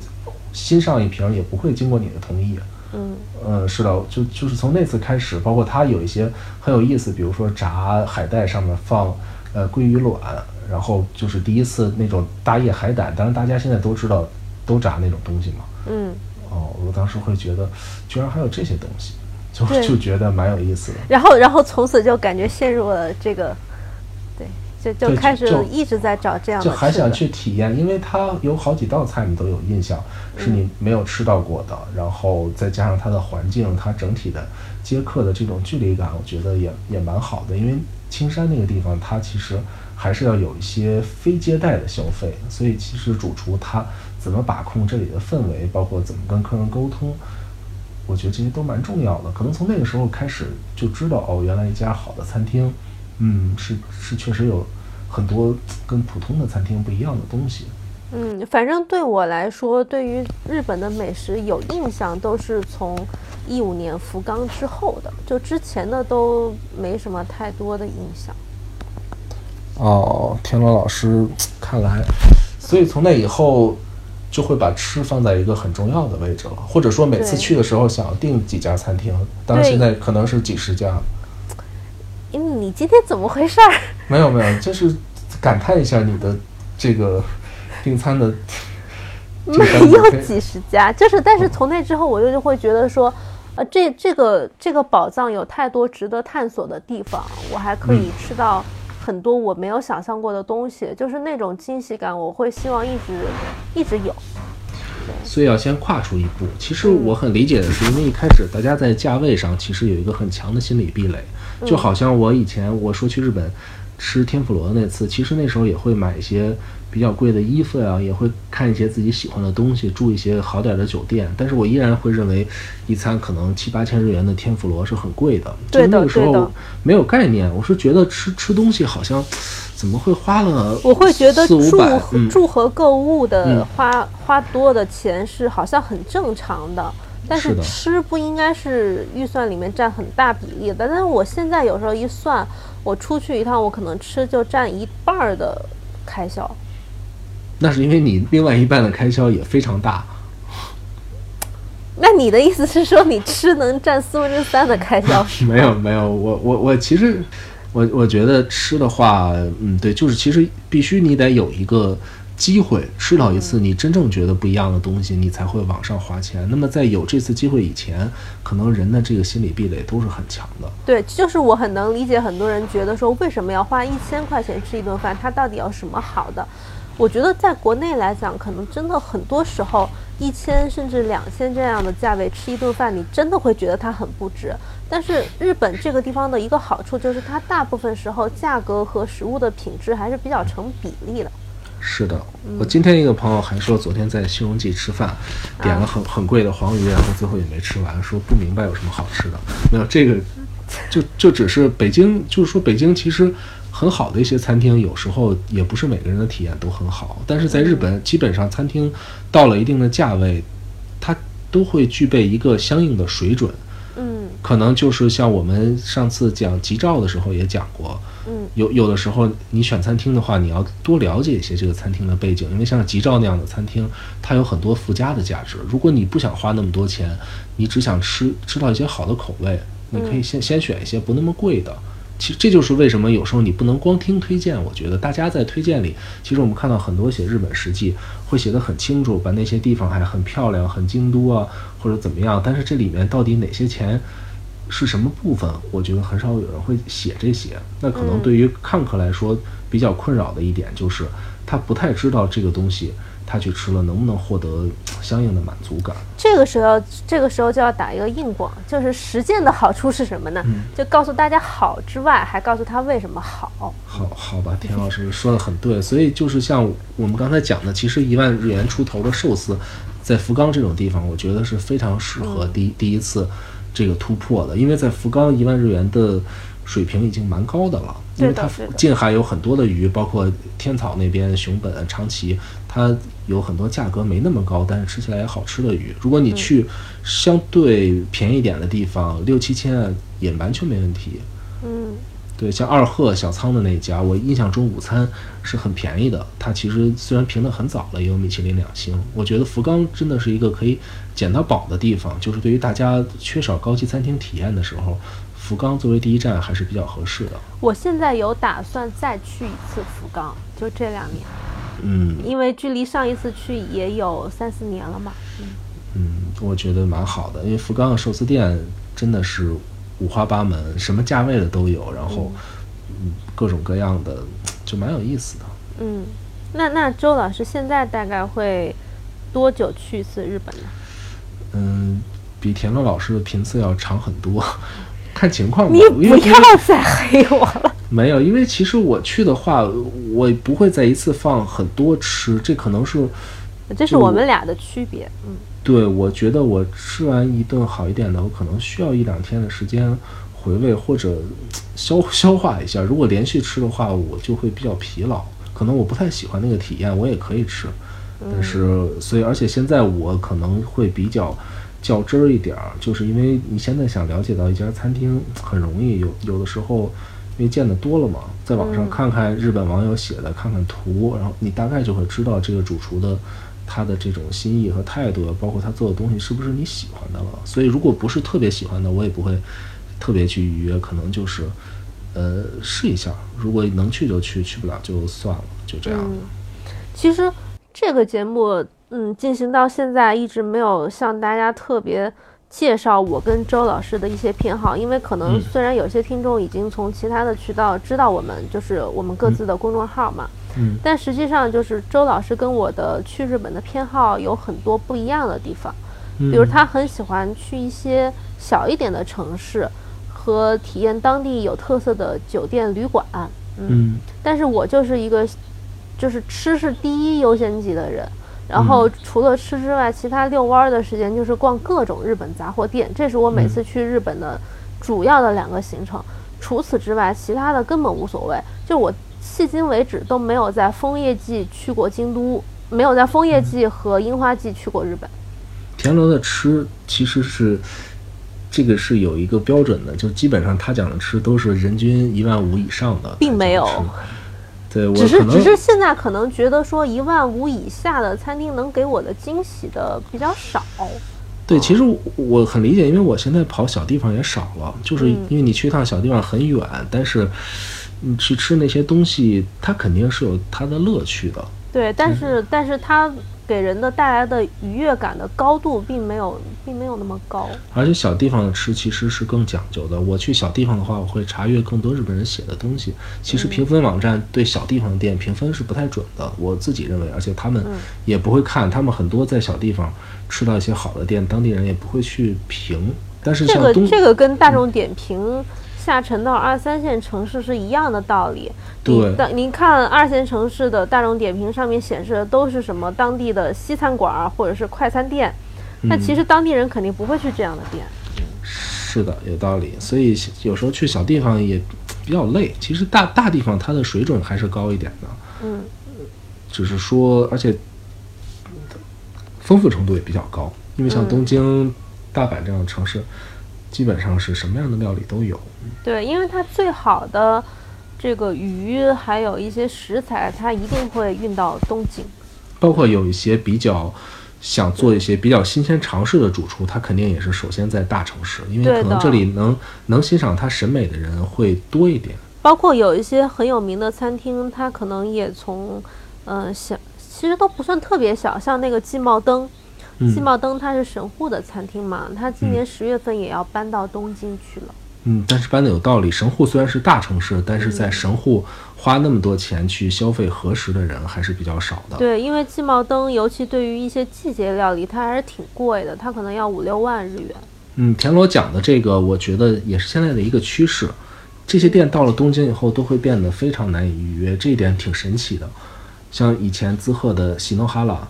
新上一瓶也不会经过你的同意。嗯嗯，是的，就就是从那次开始，包括他有一些很有意思，比如说炸海带上面放呃鲑鱼卵，然后就是第一次那种大叶海胆，当然大家现在都知道都炸那种东西嘛。嗯。哦，我当时会觉得，居然还有这些东西，就就觉得蛮有意思的。然后，然后从此就感觉陷入了这个，对，就就开始一直在找这样的就还想去体验，因为它有好几道菜你都有印象，是你没有吃到过的，然后再加上它的环境，它整体的接客的这种距离感，我觉得也也蛮好的。因为青山那个地方，它其实还是要有一些非接待的消费，所以其实主厨他怎么把控这里的氛围，包括怎么跟客人沟通，我觉得这些都蛮重要的。可能从那个时候开始就知道，哦，原来一家好的餐厅，嗯，是是确实有很多跟普通的餐厅不一样的东西。嗯，反正对我来说，对于日本的美食有印象，都是从一五年福冈之后的，就之前的都没什么太多的印象。哦，天罗老师，看来，所以从那以后就会把吃放在一个很重要的位置了，或者说每次去的时候想订几家餐厅，当然现在可能是几十家，你今天怎么回事儿？没有没有，就是感叹一下你的这个订餐的这个没有几十家，就是，但是从那之后，我就会觉得说，呃，这这个这个宝藏有太多值得探索的地方，我还可以吃到很多我没有想象过的东西，就是那种惊喜感，我会希望一直一直有。所以要先跨出一步。其实我很理解的是，因为一开始大家在价位上其实有一个很强的心理壁垒，就好像我以前我说去日本吃天妇罗那次，其实那时候也会买一些比较贵的衣服呀，也会看一些自己喜欢的东西，住一些好点的酒店。但是我依然会认为，一餐可能七八千日元的天妇罗是很贵的。对的，那个时候没有概念，我是觉得吃吃东西好像怎么会花了我会觉得住住和购物的嗯花、花多的钱是好像很正常的，但是吃不应该是预算里面占很大比例的。但是我现在有时候一算，我出去一趟，我可能吃就占一半儿的开销。那是因为你另外一半的开销也非常大。那你的意思是说，你吃能占四分之三的开销？没有没有，我我我其实我我觉得吃的话，嗯，对，就是其实必须你得有一个机会吃到一次你真正觉得不一样的东西，你才会往上花钱。那么在有这次机会以前，可能人的这个心理壁垒都是很强的。对，就是我很能理解很多人觉得说，为什么要花一千块钱吃一顿饭？它到底有什么好的？我觉得在国内来讲，可能真的很多时候，一千甚至两千这样的价位吃一顿饭，你真的会觉得它很不值。但是日本这个地方的一个好处就是，它大部分时候价格和食物的品质还是比较成比例的。是的，我今天一个朋友还说，昨天在西荣记吃饭，点了很很贵的黄鱼，然后最后也没吃完，说不明白有什么好吃的。没有这个，就就只是北京，就是说北京其实很好的一些餐厅，有时候也不是每个人的体验都很好。但是在日本，基本上餐厅到了一定的价位，它都会具备一个相应的水准。嗯可能就是像我们上次讲吉兆的时候也讲过，嗯有有的时候你选餐厅的话，你要多了解一些这个餐厅的背景，因为像吉兆那样的餐厅，它有很多附加的价值。如果你不想花那么多钱，你只想吃吃到一些好的口味，你可以先先选一些不那么贵的。其实这就是为什么有时候你不能光听推荐。我觉得大家在推荐里，其实我们看到很多写日本实际会写得很清楚，把那些地方还很漂亮、很京都啊，或者怎么样。但是这里面到底哪些钱是什么部分，我觉得很少有人会写这些。那可能对于看客来说比较困扰的一点就是，他不太知道这个东西他去吃了能不能获得相应的满足感。这个时候，这个时候就要打一个硬广，就是实践的好处是什么呢？就告诉大家好之外，还告诉他为什么好。好好吧，田老师说的很对，所以就是像我们刚才讲的，其实一万日元出头的寿司，在福冈这种地方，我觉得是非常适合嗯第、第一次这个突破的，因为在福冈一万日元的水平已经蛮高的了，因为它近海有很多的鱼，包括天草那边熊本、长崎，它有很多价格没那么高，但是吃起来也好吃的鱼。如果你去相对便宜一点的地方，六七千也完全没问题。嗯对，像二鹤小仓的那家，我印象中午餐是很便宜的。它其实虽然评的很早了，也有米其林两星。我觉得福冈真的是一个可以捡到宝的地方，就是对于大家缺少高级餐厅体验的时候，福冈作为第一站还是比较合适的。我现在有打算再去一次福冈，就这两年，嗯因为距离上一次去也有三四年了嘛。嗯，我觉得蛮好的，因为福冈的寿司店真的是五花八门，什么价位的都有，然后嗯各种各样的，就蛮有意思的。嗯，那那周老师现在大概会多久去一次日本呢？嗯，比田乐老师的频次要长很多，看情况吧。你不要再黑我了。没有，因为其实我去的话，我不会再一次放很多吃，这可能是这是我们俩的区别。嗯对我觉得我吃完一顿好一点的，我可能需要一两天的时间回味或者消 消化一下。如果连续吃的话，我就会比较疲劳，可能我不太喜欢那个体验，我也可以吃，但是所以而且现在我可能会比较较真儿一点儿，就是因为你现在想了解到一家餐厅很容易，有有的时候。因为见的多了嘛，在网上看看日本网友写的，看看图，然后你大概就会知道这个主厨的他的这种心意和态度，包括他做的东西是不是你喜欢的了。所以如果不是特别喜欢的，我也不会特别去预约，可能就是呃试一下，如果能去就去，去不了就算了，就这样。嗯，其实这个节目，嗯，进行到现在一直没有向大家特别介绍我跟周老师的一些偏好，因为可能嗯。虽然有些听众已经从其他的渠道知道我们就是我们各自的公众号嘛，嗯。但实际上就是周老师跟我的去日本的偏好有很多不一样的地方，嗯，比如他很喜欢去一些小一点的城市和体验当地有特色的酒店旅馆。嗯但是我就是一个，就是吃是第一优先级的人。然后除了吃之外，其他遛弯儿的时间就是逛各种日本杂货店，这是我每次去日本的主要的两个行程。除此之外，其他的根本无所谓。就我迄今为止都没有在枫叶季去过京都，没有在枫叶季和樱花季去过日本。田螺的吃其实是这个是有一个标准的，就基本上他讲的吃都是人均一万五以上的，并没有。对，我只是只是现在可能觉得说一万五以下的餐厅能给我的惊喜的比较少。对，其实我我很理解，因为我现在跑小地方也少了，就是嗯因为你去一趟小地方很远，但是你去吃那些东西，它肯定是有它的乐趣的。对，但是但是它给人的带来的愉悦感的高度并没有并没有那么高。而且小地方的吃其实是更讲究的。我去小地方的话，我会查阅更多日本人写的东西。其实评分网站对小地方的店评分是不太准的，我自己认为，而且他们也不会看。他们很多在小地方吃到一些好的店，当地人也不会去评。但是这个这个跟大众点评下沉到二三线城市是一样的道理。对你的您看二线城市的大众点评上面显示的都是什么当地的西餐馆儿或者是快餐店，那嗯其实当地人肯定不会去这样的店。是的，有道理。所以有时候去小地方也比较累。其实大大地方它的水准还是高一点的，嗯，只是说，而且丰富程度也比较高。因为像嗯东京、大阪这样的城市，基本上是什么样的料理都有。对，因为它最好的这个鱼还有一些食材，它一定会运到东京。包括有一些比较想做一些比较新鲜尝试的主厨，他肯定也是首先在大城市，因为可能这里能能欣赏他审美的人会多一点。包括有一些很有名的餐厅，它可能也从，呃，小，其实都不算特别小，像那个季茂登，嗯季茂登它是神户的餐厅嘛，它今年十月份也要搬到东京去了。嗯，但是搬的有道理。神户虽然是大城市，但是在神户花那么多钱去消费和食的人还是比较少的。对，因为季茂登，尤其对于一些季节料理，它还是挺贵的，它可能要五六万日元。嗯，田螺讲的这个，我觉得也是现在的一个趋势。这些店到了东京以后，都会变得非常难以预约，这一点挺神奇的。像以前滋贺的喜诺哈拉，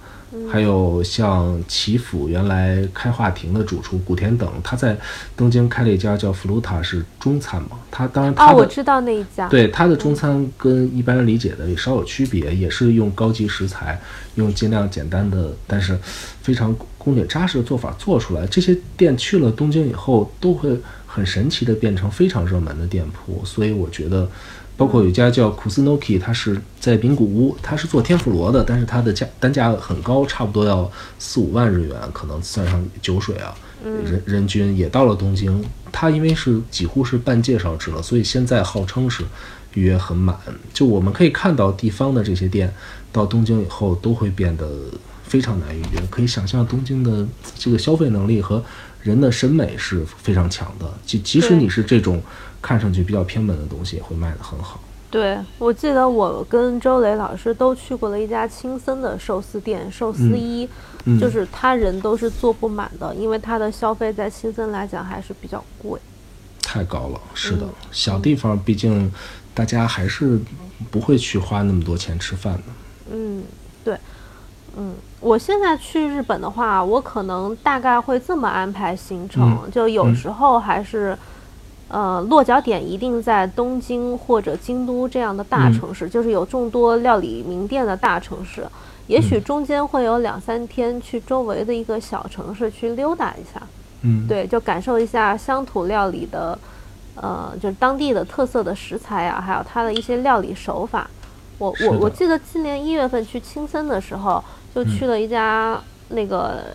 还有像祈福原来开化亭的主厨古田等，他在东京开了一家叫弗鲁塔，是中餐嘛。他当然他啊，我知道那一家。对他的中餐跟一般人理解的也稍有区别，也是用高级食材，用尽量简单的，但是非常工点扎实的做法做出来。这些店去了东京以后，都会很神奇的变成非常热门的店铺。所以我觉得，包括有一家叫 Kusunoki，它是在名古屋，它是做天妇罗的，但是它的价单价很高，差不多要四五万日元，可能算上酒水啊。人人均也到了东京，它因为是几乎是半介绍制了，所以现在号称是预约很满。就我们可以看到地方的这些店到东京以后都会变得非常难预约，可以想象东京的这个消费能力和人的审美是非常强的。即即使你是这种看上去比较偏门的东西，也会卖得很好。对，我记得我跟周磊老师都去过了一家青森的寿司店，寿司一，嗯就是他人都是坐不满的，因为他的消费在青森来讲还是比较贵。太高了，是的，嗯小地方毕竟大家还是不会去花那么多钱吃饭的。嗯，对，嗯，我现在去日本的话，我可能大概会这么安排行程，嗯就有嗯时候还是。呃，落脚点一定在东京或者京都这样的大嗯城市，就是有众多料理名店的大城市。也嗯。许中间会有两三天去周围的一个小城市去溜达一下，嗯，对，就感受一下乡土料理的，呃，就是当地的特色的食材啊，还有它的一些料理手法。我我我记得今年一月份去青森的时候，就嗯。去了一家那个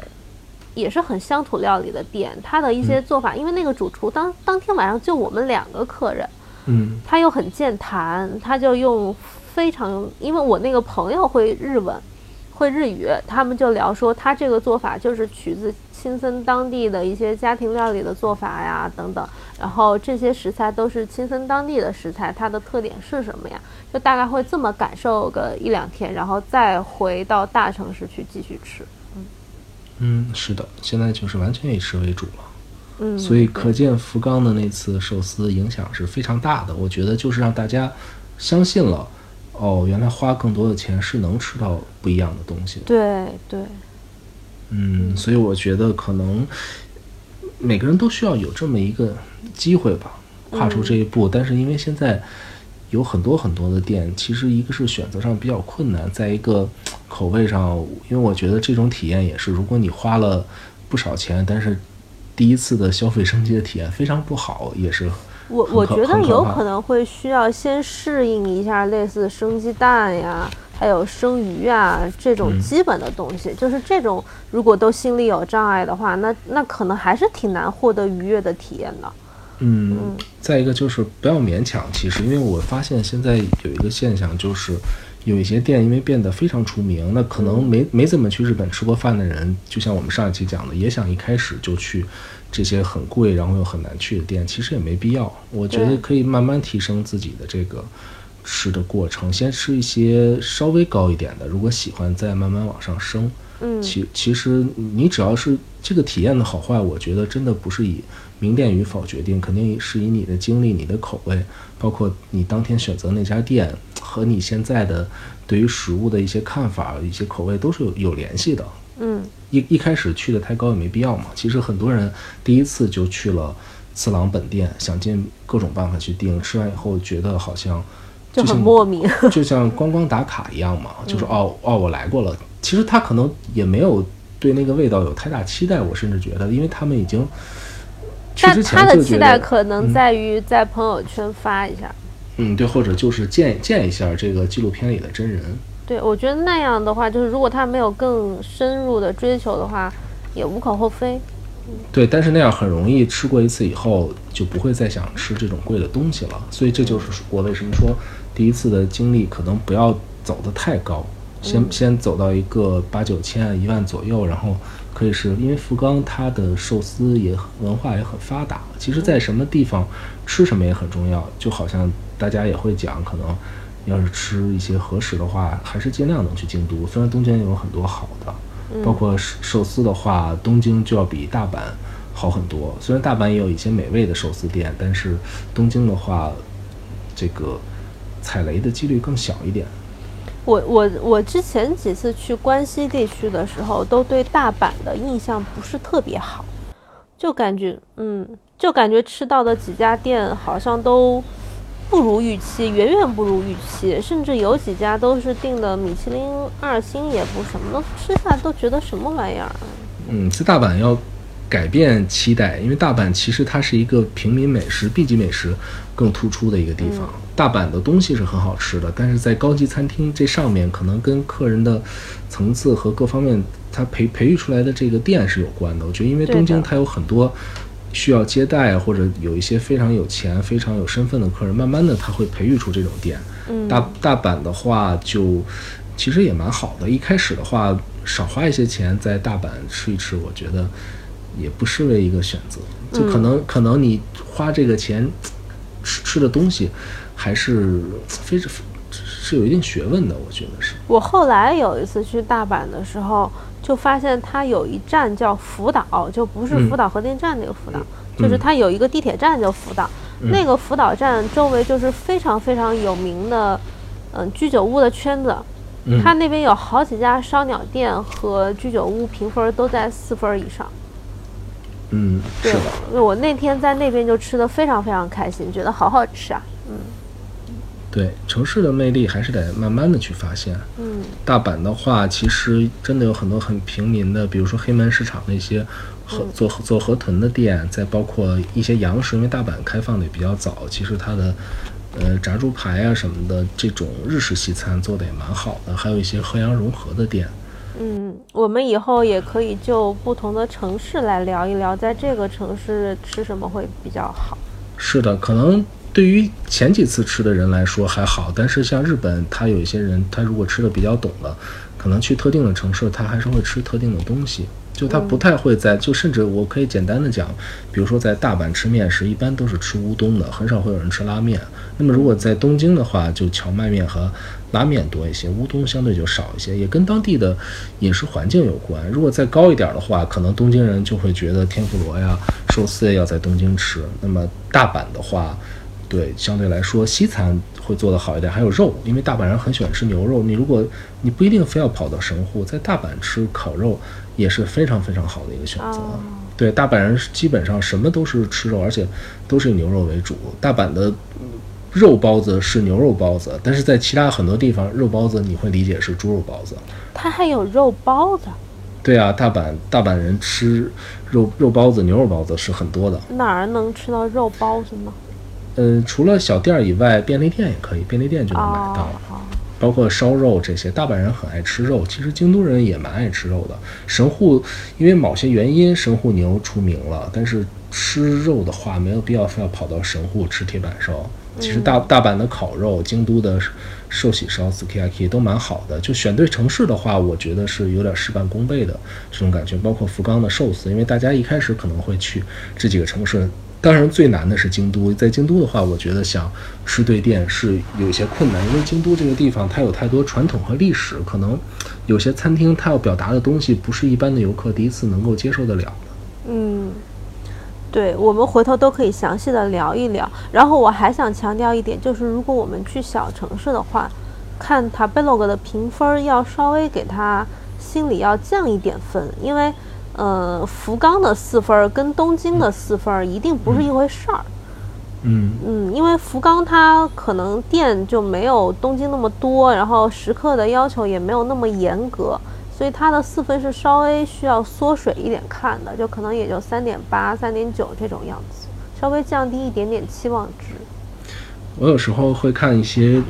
也是很乡土料理的店，他的一些嗯做法，因为那个主厨当当天晚上就我们两个客人，嗯他又很健谈，他就用非常，因为我那个朋友会日文，会日语，他们就聊说他这个做法就是取自青森当地的一些家庭料理的做法呀等等，然后这些食材都是青森当地的食材，它的特点是什么呀？就大概会这么感受个一两天，然后再回到大城市去继续吃。嗯，是的，现在就是完全以吃为主了。嗯，所以可见福冈的那次寿司影响是非常大的。我觉得就是让大家相信了，哦，原来花更多的钱是能吃到不一样的东西的。对对，嗯，所以我觉得可能每个人都需要有这么一个机会吧，跨出这一步。但是因为现在有很多很多的店，其实一个是选择上比较困难，在一个 口味上，因为我觉得这种体验也是，如果你花了不少钱，但是第一次的消费升级的体验非常不好，也是我我觉得有可能会需要先适应一下类似生鸡蛋呀，还有生鱼啊这种嗯基本的东西。就是这种如果都心里有障碍的话，那那可能还是挺难获得愉悦的体验的。嗯，再一个就是不要勉强。其实，因为我发现现在有一个现象，就是有一些店因为变得非常出名，那可能没没怎么去日本吃过饭的人，就像我们上一期讲的，也想一开始就去这些很贵然后又很难去的店，其实也没必要。我觉得可以慢慢提升自己的这个吃的过程，先吃一些稍微高一点的，如果喜欢再慢慢往上升。嗯，其其实你只要是这个体验的好坏，我觉得真的不是以名店与否决定，肯定是以你的经历、你的口味，包括你当天选择那家店和你现在的对于食物的一些看法、一些口味都是有有联系的。嗯，一一开始去的太高也没必要嘛。其实很多人第一次就去了次郎本店，想尽各种办法去订，吃完以后觉得好像就很像莫名。就像观光打卡一样嘛，就是哦哦，我来过了。其实他可能也没有对那个味道有太大期待，我甚至觉得，因为他们已经去但之他的期前就觉得，待可能在于在朋友圈发一下。嗯，对，或者就是见见一下这个纪录片里的真人。对，我觉得那样的话，就是如果他没有更深入的追求的话，也无可厚非。对，但是那样很容易吃过一次以后就不会再想吃这种贵的东西了，所以这就是我为什么说第一次的经历可能不要走得太高，先、先走到一个八九千、一万左右，然后可以是因为福冈它的寿司也文化也很发达，其实在什么地方吃什么也很重要，就好像大家也会讲，可能要是吃一些和食的话，还是尽量能去京都，虽然东京也有很多好的。包括寿寿司的话，东京就要比大阪好很多。虽然大阪也有一些美味的寿司店，但是东京的话，这个踩雷的几率更小一点。我我我之前几次去关西地区的时候，都对大阪的印象不是特别好，就感觉嗯，就感觉吃到的几家店好像都不如预期，远远不如预期，甚至有几家都是订的米其林二星也不什么的，吃下来都觉得什么玩意儿。嗯，在大阪要改变期待，因为大阪其实它是一个平民美食、B 级美食更突出的一个地方。大阪的东西是很好吃的，但是在高级餐厅这上面，可能跟客人的层次和各方面，它培培育出来的这个店是有关的。我觉得，因为东京它有很多需要接待或者有一些非常有钱、非常有身份的客人，慢慢的他会培育出这种店。嗯，大大阪的话就其实也蛮好的，一开始的话少花一些钱在大阪吃一吃，我觉得也不失为一个选择。就可能、可能你花这个钱吃吃的东西还是非常是有一定学问的，我觉得是。我后来有一次去大阪的时候，就发现它有一站叫福岛，就不是嗯福岛核电站那个福岛，就是嗯它有一个地铁站叫福岛。那个福岛站周围就是非常非常有名的，嗯，居酒屋的圈子。嗯它那边有好几家烧鸟店和居酒屋评分都在四分以上。嗯，对是的。，我那天在那边就吃的非常非常开心，觉得好好吃啊。嗯对城市的魅力还是得慢慢的去发现。嗯，大阪的话，其实真的有很多很平民的，比如说黑门市场那些河做做河豚的店，再包括一些洋食，因为大阪开放的也比较早，其实它的呃炸猪排啊什么的这种日式西餐做的也蛮好的，还有一些和洋融合的店。嗯，我们以后也可以就不同的城市来聊一聊，在这个城市吃什么会比较好。是的，可能对于前几次吃的人来说还好，但是像日本，他有一些人，他如果吃的比较懂了，可能去特定的城市，他还是会吃特定的东西。就他不太会在，就甚至我可以简单的讲，比如说在大阪吃面食，一般都是吃乌冬的，很少会有人吃拉面。那么如果在东京的话，就荞麦面和拉面多一些，乌冬相对就少一些，也跟当地的饮食环境有关。如果再高一点的话，可能东京人就会觉得天妇罗呀、寿司要在东京吃。那么大阪的话，对，相对来说西餐会做得好一点。还有肉，因为大阪人很喜欢吃牛肉，你如果你不一定非要跑到神户，在大阪吃烤肉也是非常非常好的一个选择。哦对，大阪人基本上什么都是吃肉，而且都是以牛肉为主。大阪的嗯肉包子是牛肉包子，但是在其他很多地方，肉包子你会理解是猪肉包子。它还有肉包子，对啊，大阪大阪人吃肉肉包子、牛肉包子是很多的。哪儿能吃到肉包子呢？嗯，除了小店儿以外，便利店也可以，便利店就能买到。哦，包括烧肉这些，大阪人很爱吃肉，其实京都人也蛮爱吃肉的。神户因为某些原因，神户牛出名了，但是吃肉的话，没有必要非要跑到神户吃铁板烧。其实大大阪的烤肉，京都的寿喜烧 sukiyaki 都蛮好的。就选对城市的话，我觉得是有点事半功倍的这种感觉。包括福冈的寿司，因为大家一开始可能会去这几个城市。当然，最难的是京都。在京都的话，我觉得想吃对店是有些困难，因为京都这个地方它有太多传统和历史，可能有些餐厅它要表达的东西不是一般的游客第一次能够接受得了。嗯，对，我们回头都可以详细的聊一聊。然后我还想强调一点，就是如果我们去小城市的话，看 Tablog 的评分要稍微给它心里要降一点分，因为呃，福冈的四分儿跟东京的四分儿一定不是一回事儿。嗯嗯，因为福冈它可能店就没有东京那么多，然后食客的要求也没有那么严格，所以它的四分是稍微需要缩水一点看的，就可能也就三点八、三点九这种样子，稍微降低一点点期望值。我有时候会看一些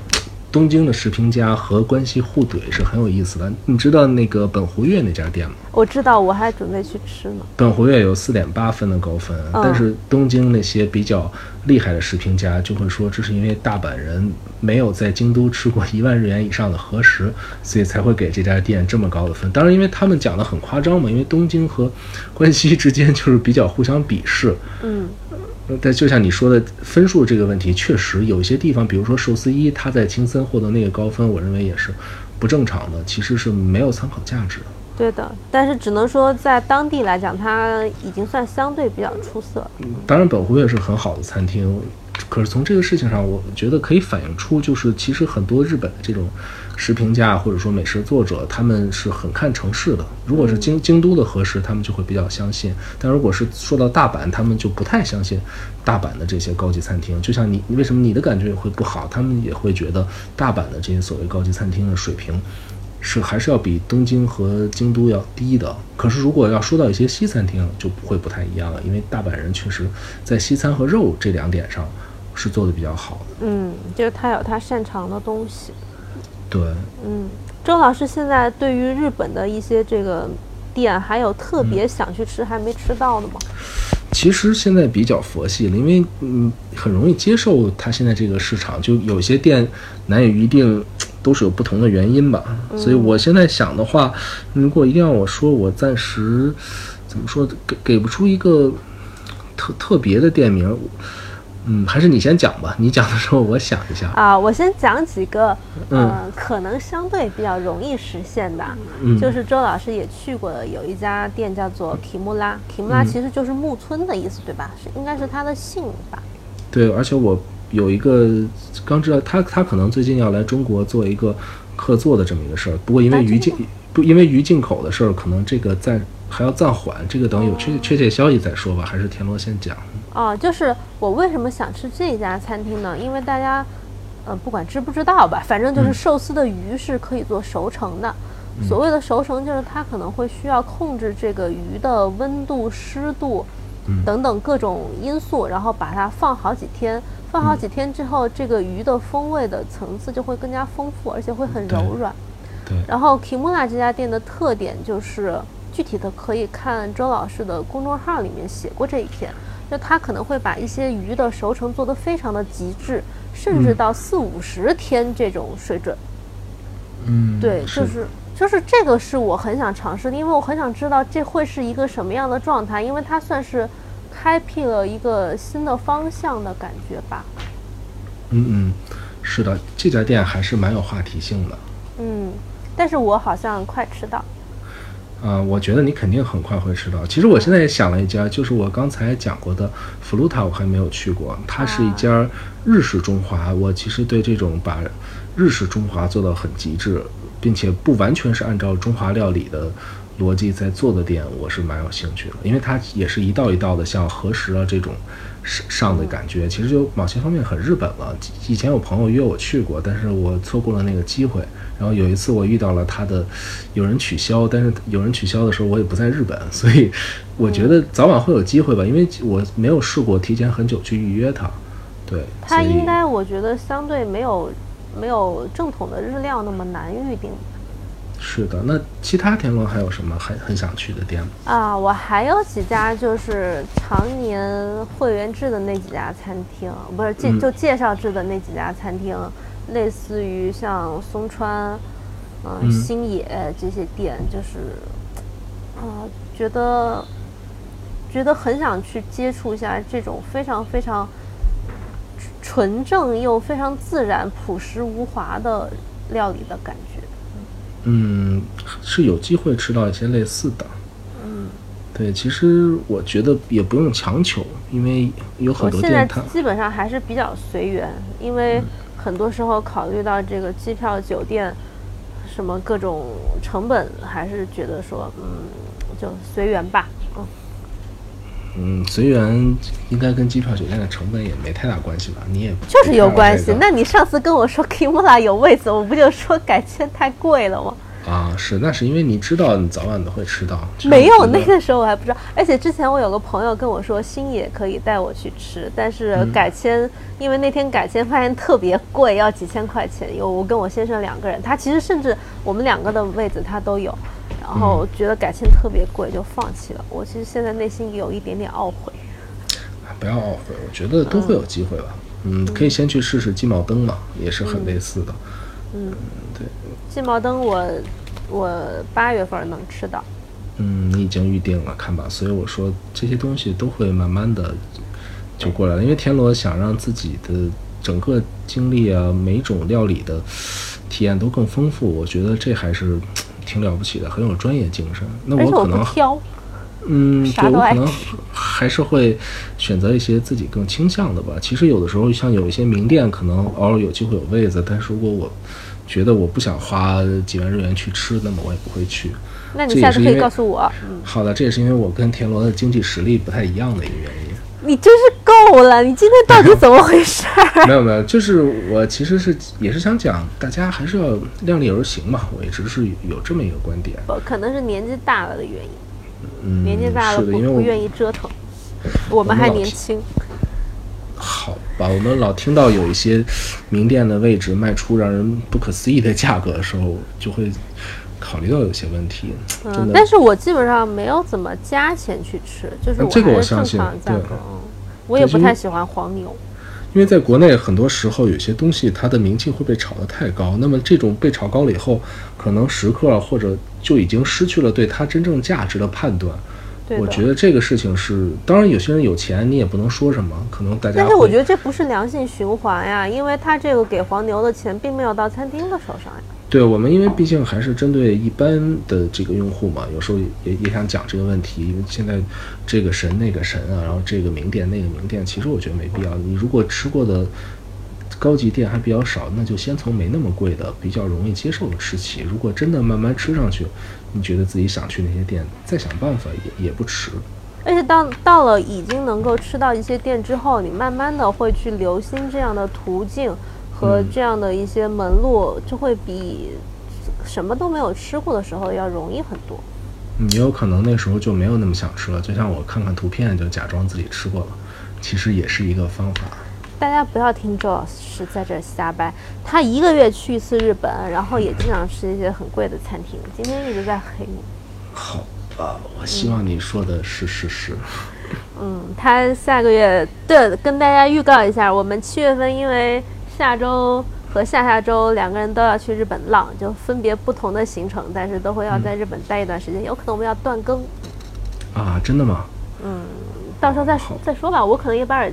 东京的食评家和关系互怼，是很有意思的。你知道那个本湖月那家店吗？我知道，我还准备去吃呢。本湖月有四点八分的高分，嗯但是东京那些比较厉害的食评家就会说，这是因为大阪人没有在京都吃过一万日元以上的和食，所以才会给这家店这么高的分。当然，因为他们讲的很夸张嘛，因为东京和关西之间就是比较互相鄙视。嗯呃但就像你说的分数这个问题，确实有一些地方，比如说寿司一，他在青森获得那个高分，我认为也是不正常的，其实是没有参考价值的。对的，但是只能说在当地来讲，它已经算相对比较出色嗯。当然，本湖也是很好的餐厅，可是从这个事情上，我觉得可以反映出，就是其实很多日本的这种食评家或者说美食作者，他们是很看城市的。如果是京京都的和食，他们就会比较相信；但如果是说到大阪，他们就不太相信大阪的这些高级餐厅。就像你，为什么你的感觉也会不好？他们也会觉得大阪的这些所谓高级餐厅的水平。是还是要比东京和京都要低的。可是如果要说到一些西餐厅，就不会不太一样了，因为大阪人确实在西餐和肉这两点上是做的比较好的。嗯，就是他有他擅长的东西。对，嗯，周老师现在对于日本的一些这个店，还有特别想去吃还没吃到的吗？其实现在比较佛系了，因为嗯很容易接受它现在这个市场，就有些店难以预定，都是有不同的原因吧。所以我现在想的话，如果一定要我说，我暂时怎么说给给不出一个特特别的店名。嗯，还是你先讲吧。你讲的时候，我想一下。啊，我先讲几个，嗯呃，可能相对比较容易实现的，嗯就是周老师也去过的，有一家店叫做 Kimura。Kimura 嗯其实就是木村的意思，对吧？是应该是他的姓吧？对，而且我有一个刚知道他，他可能最近要来中国做一个客座的这么一个事儿。不过因为鱼进不因为鱼进口的事儿，可能这个暂还要暂缓，这个等有确确切消息再说吧。还是田螺先讲。哦，就是我为什么想吃这家餐厅呢？因为大家，呃，不管知不知道吧，反正就是嗯寿司的鱼是可以做熟成的。所谓的熟成，就是它可能会需要控制这个鱼的温度、湿度嗯等等各种因素，然后把它放好几天。放好几天之后，这个鱼的风味的层次就会更加丰富，而且会很柔软。对，然后 Kimura 这家店的特点就是，具体的可以看周老师的公众号里面写过这一篇，就他可能会把一些鱼的熟成做得非常的极致，甚至嗯到四五十天这种水准。嗯，对，就是就是这个是我很想尝试的，因为我很想知道这会是一个什么样的状态，因为它算是开辟了一个新的方向的感觉吧。嗯嗯，是的，这家店还是蛮有话题性的。嗯，但是我好像快吃到。啊、我觉得你肯定很快会吃到。其实我现在也想了一家，就是我刚才讲过的弗鲁塔，我还没有去过。它是一家日式中华，我其实对这种把日式中华做到很极致，并且不完全是按照中华料理的逻辑在做的店，我是蛮有兴趣的，因为它也是一道一道的，像和食啊这种上上的感觉，其实就某些方面很日本了。以前有朋友约我去过，但是我错过了那个机会。然后有一次我遇到了他的有人取消，但是有人取消的时候我也不在日本，所以我觉得早晚会有机会吧，因为我没有试过提前很久去预约它。对，所以它应该我觉得相对没有没有正统的日料那么难预定。是的。那其他天龙还有什么很很想去的店吗？啊，我还有几家就是常年会员制的那几家餐厅，不是介嗯就介绍制的那几家餐厅，类似于像松川、嗯、嗯星野这些店，就是，啊、觉得觉得很想去接触一下这种非常非常纯正又非常自然、朴实无华的料理的感觉。嗯，是有机会吃到一些类似的。嗯，对，其实我觉得也不用强求，因为有很我现在多店它基本上还是比较随缘，因为很多时候考虑到这个机票、酒店什么各种成本，还是觉得说，嗯，就随缘吧。嗯，嗯随缘应该跟机票酒店的成本也没太大关系吧？你也就是有关系。那你上次跟我说 Kimura 有位子，我不就说改签太贵了吗？啊，是那是因为你知道你早晚都会吃到。没有，那个时候我还不知道。而且之前我有个朋友跟我说，星野可以带我去吃，但是嗯改签，因为那天改签发现特别贵，要几千块钱。有我跟我先生两个人，他其实甚至我们两个的位子他都有，然后觉得改签特别贵，就放弃了。我其实现在内心有一点点懊悔。不要懊悔，我觉得都会有机会吧。嗯，可以先去试试鸡毛灯嘛，也是很类似的。嗯，对，鸡毛灯我我八月份能吃到。嗯，你已经预定了，看吧。所以我说这些东西都会慢慢的就过来了，因为田螺想让自己的整个经历啊，每种料理的体验都更丰富，我觉得这还是挺了不起的，很有专业精神。那我我可能嗯，对我可能还是会选择一些自己更倾向的吧。其实有的时候，像有一些名店，可能偶尔有机会有位子，但是如果我觉得我不想花几万日元去吃，那么我也不会去。那你下次可以告诉我。嗯，好的，这也是因为我跟田螺的经济实力不太一样的一个原因。你真是够了，你今天到底怎么回事儿？没有没有，就是我其实是也是想讲，大家还是要量力而行嘛。我一直是有这么一个观点。不，可能是年纪大了的原因。嗯，年纪大了不不愿意折腾，我们还年轻。好吧，我们老听到有一些名店的位置卖出让人不可思议的价格的时候，就会考虑到有些问题。真嗯，的，但是我基本上没有怎么加钱去吃，就是嗯这个我还是正相信对常价格。嗯，我也不太喜欢黄牛。因为在国内很多时候有些东西它的名气会被炒得太高，那么这种被炒高了以后，可能食客或者就已经失去了对它真正价值的判断。我觉得这个事情是，当然有些人有钱，你也不能说什么，可能大家但是我觉得这不是良性循环呀，因为他这个给黄牛的钱并没有到餐厅的手上呀。对我们，因为毕竟还是针对一般的这个用户嘛，有时候也也想讲这个问题，因为现在这个神那个神啊，然后这个名店那个名店，其实我觉得没必要。你如果吃过的高级店还比较少，那就先从没那么贵的、比较容易接受的吃起。如果真的慢慢吃上去，你觉得自己想去那些店，再想办法也也不迟。而且到到了已经能够吃到一些店之后，你慢慢的会去留心这样的途径和嗯这样的一些门路，就会比什么都没有吃过的时候要容易很多。你有可能那时候就没有那么想吃了，就像我看看图片就假装自己吃过了，其实也是一个方法。大家不要听周老师在这瞎掰，他一个月去一次日本，然后也经常吃一些很贵的餐厅，今天一直在黑你。好吧，我希望你说的是事实。嗯，他下个月对，跟大家预告一下，我们七月份因为下周和下下周两个人都要去日本浪，就分别不同的行程，但是都会要在日本待一段时间，有可能我们要断更，啊，真的吗？嗯到时候再说再说吧。我可能也把耳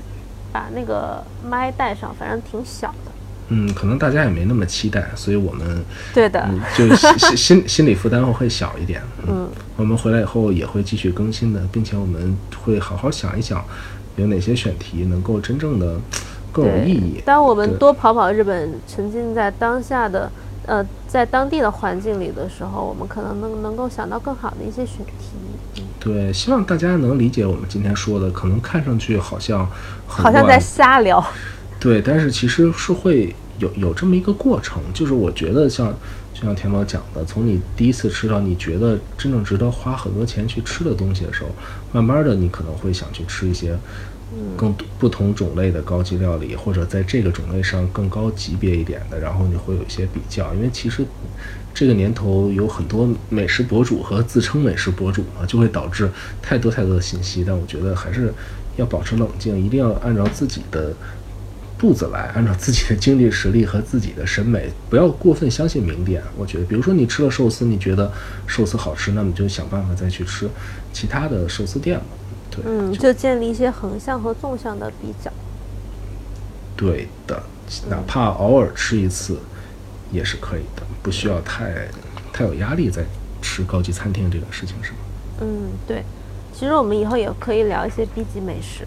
把那个麦带上，反正挺小的。嗯，可能大家也没那么期待，所以我们对的，嗯，就心心心心理负担会小一点。嗯，我们回来以后也会继续更新的，并且我们会好好想一想，有哪些选题能够真正的更有意义。当我们多跑跑日本，沉浸在当下的呃，在当地的环境里的时候，我们可能能能够想到更好的一些选题。嗯，对，希望大家能理解我们今天说的，可能看上去好像好像在瞎聊。对，但是其实是会有有这么一个过程，就是我觉得像就像田宝讲的，从你第一次吃到你觉得真正值得花很多钱去吃的东西的时候，慢慢的你可能会想去吃一些更多不同种类的高级料理，或者在这个种类上更高级别一点的，然后你会有一些比较，因为其实。这个年头有很多美食博主和自称美食博主嘛，就会导致太多太多的信息。但我觉得还是要保持冷静，一定要按照自己的步子来，按照自己的经济实力和自己的审美，不要过分相信名店。我觉得，比如说你吃了寿司，你觉得寿司好吃，那么就想办法再去吃其他的寿司店嘛。对，嗯，就建立一些横向和纵向的比较。对的，哪怕偶尔吃一次也是可以的，不需要太太有压力在吃高级餐厅这个事情上。嗯，对。其实我们以后也可以聊一些 B 级美食。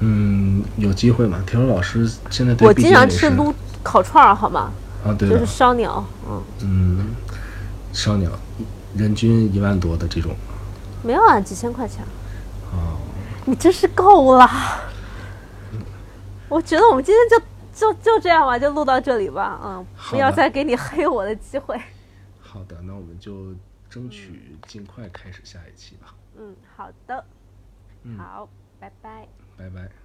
嗯，有机会嘛？田螺老师现在对我经常吃撸烤串儿，好吗？啊，对就是，烧鸟，嗯，嗯，烧鸟人均一万多的这种没有啊，几千块钱。啊，你真是够了。我觉得我们今天就就就这样吧，就录到这里吧。嗯，不要再给你黑我的机会。好的，那我们就争取尽快开始下一期吧。嗯，好的。嗯好，拜拜。拜拜。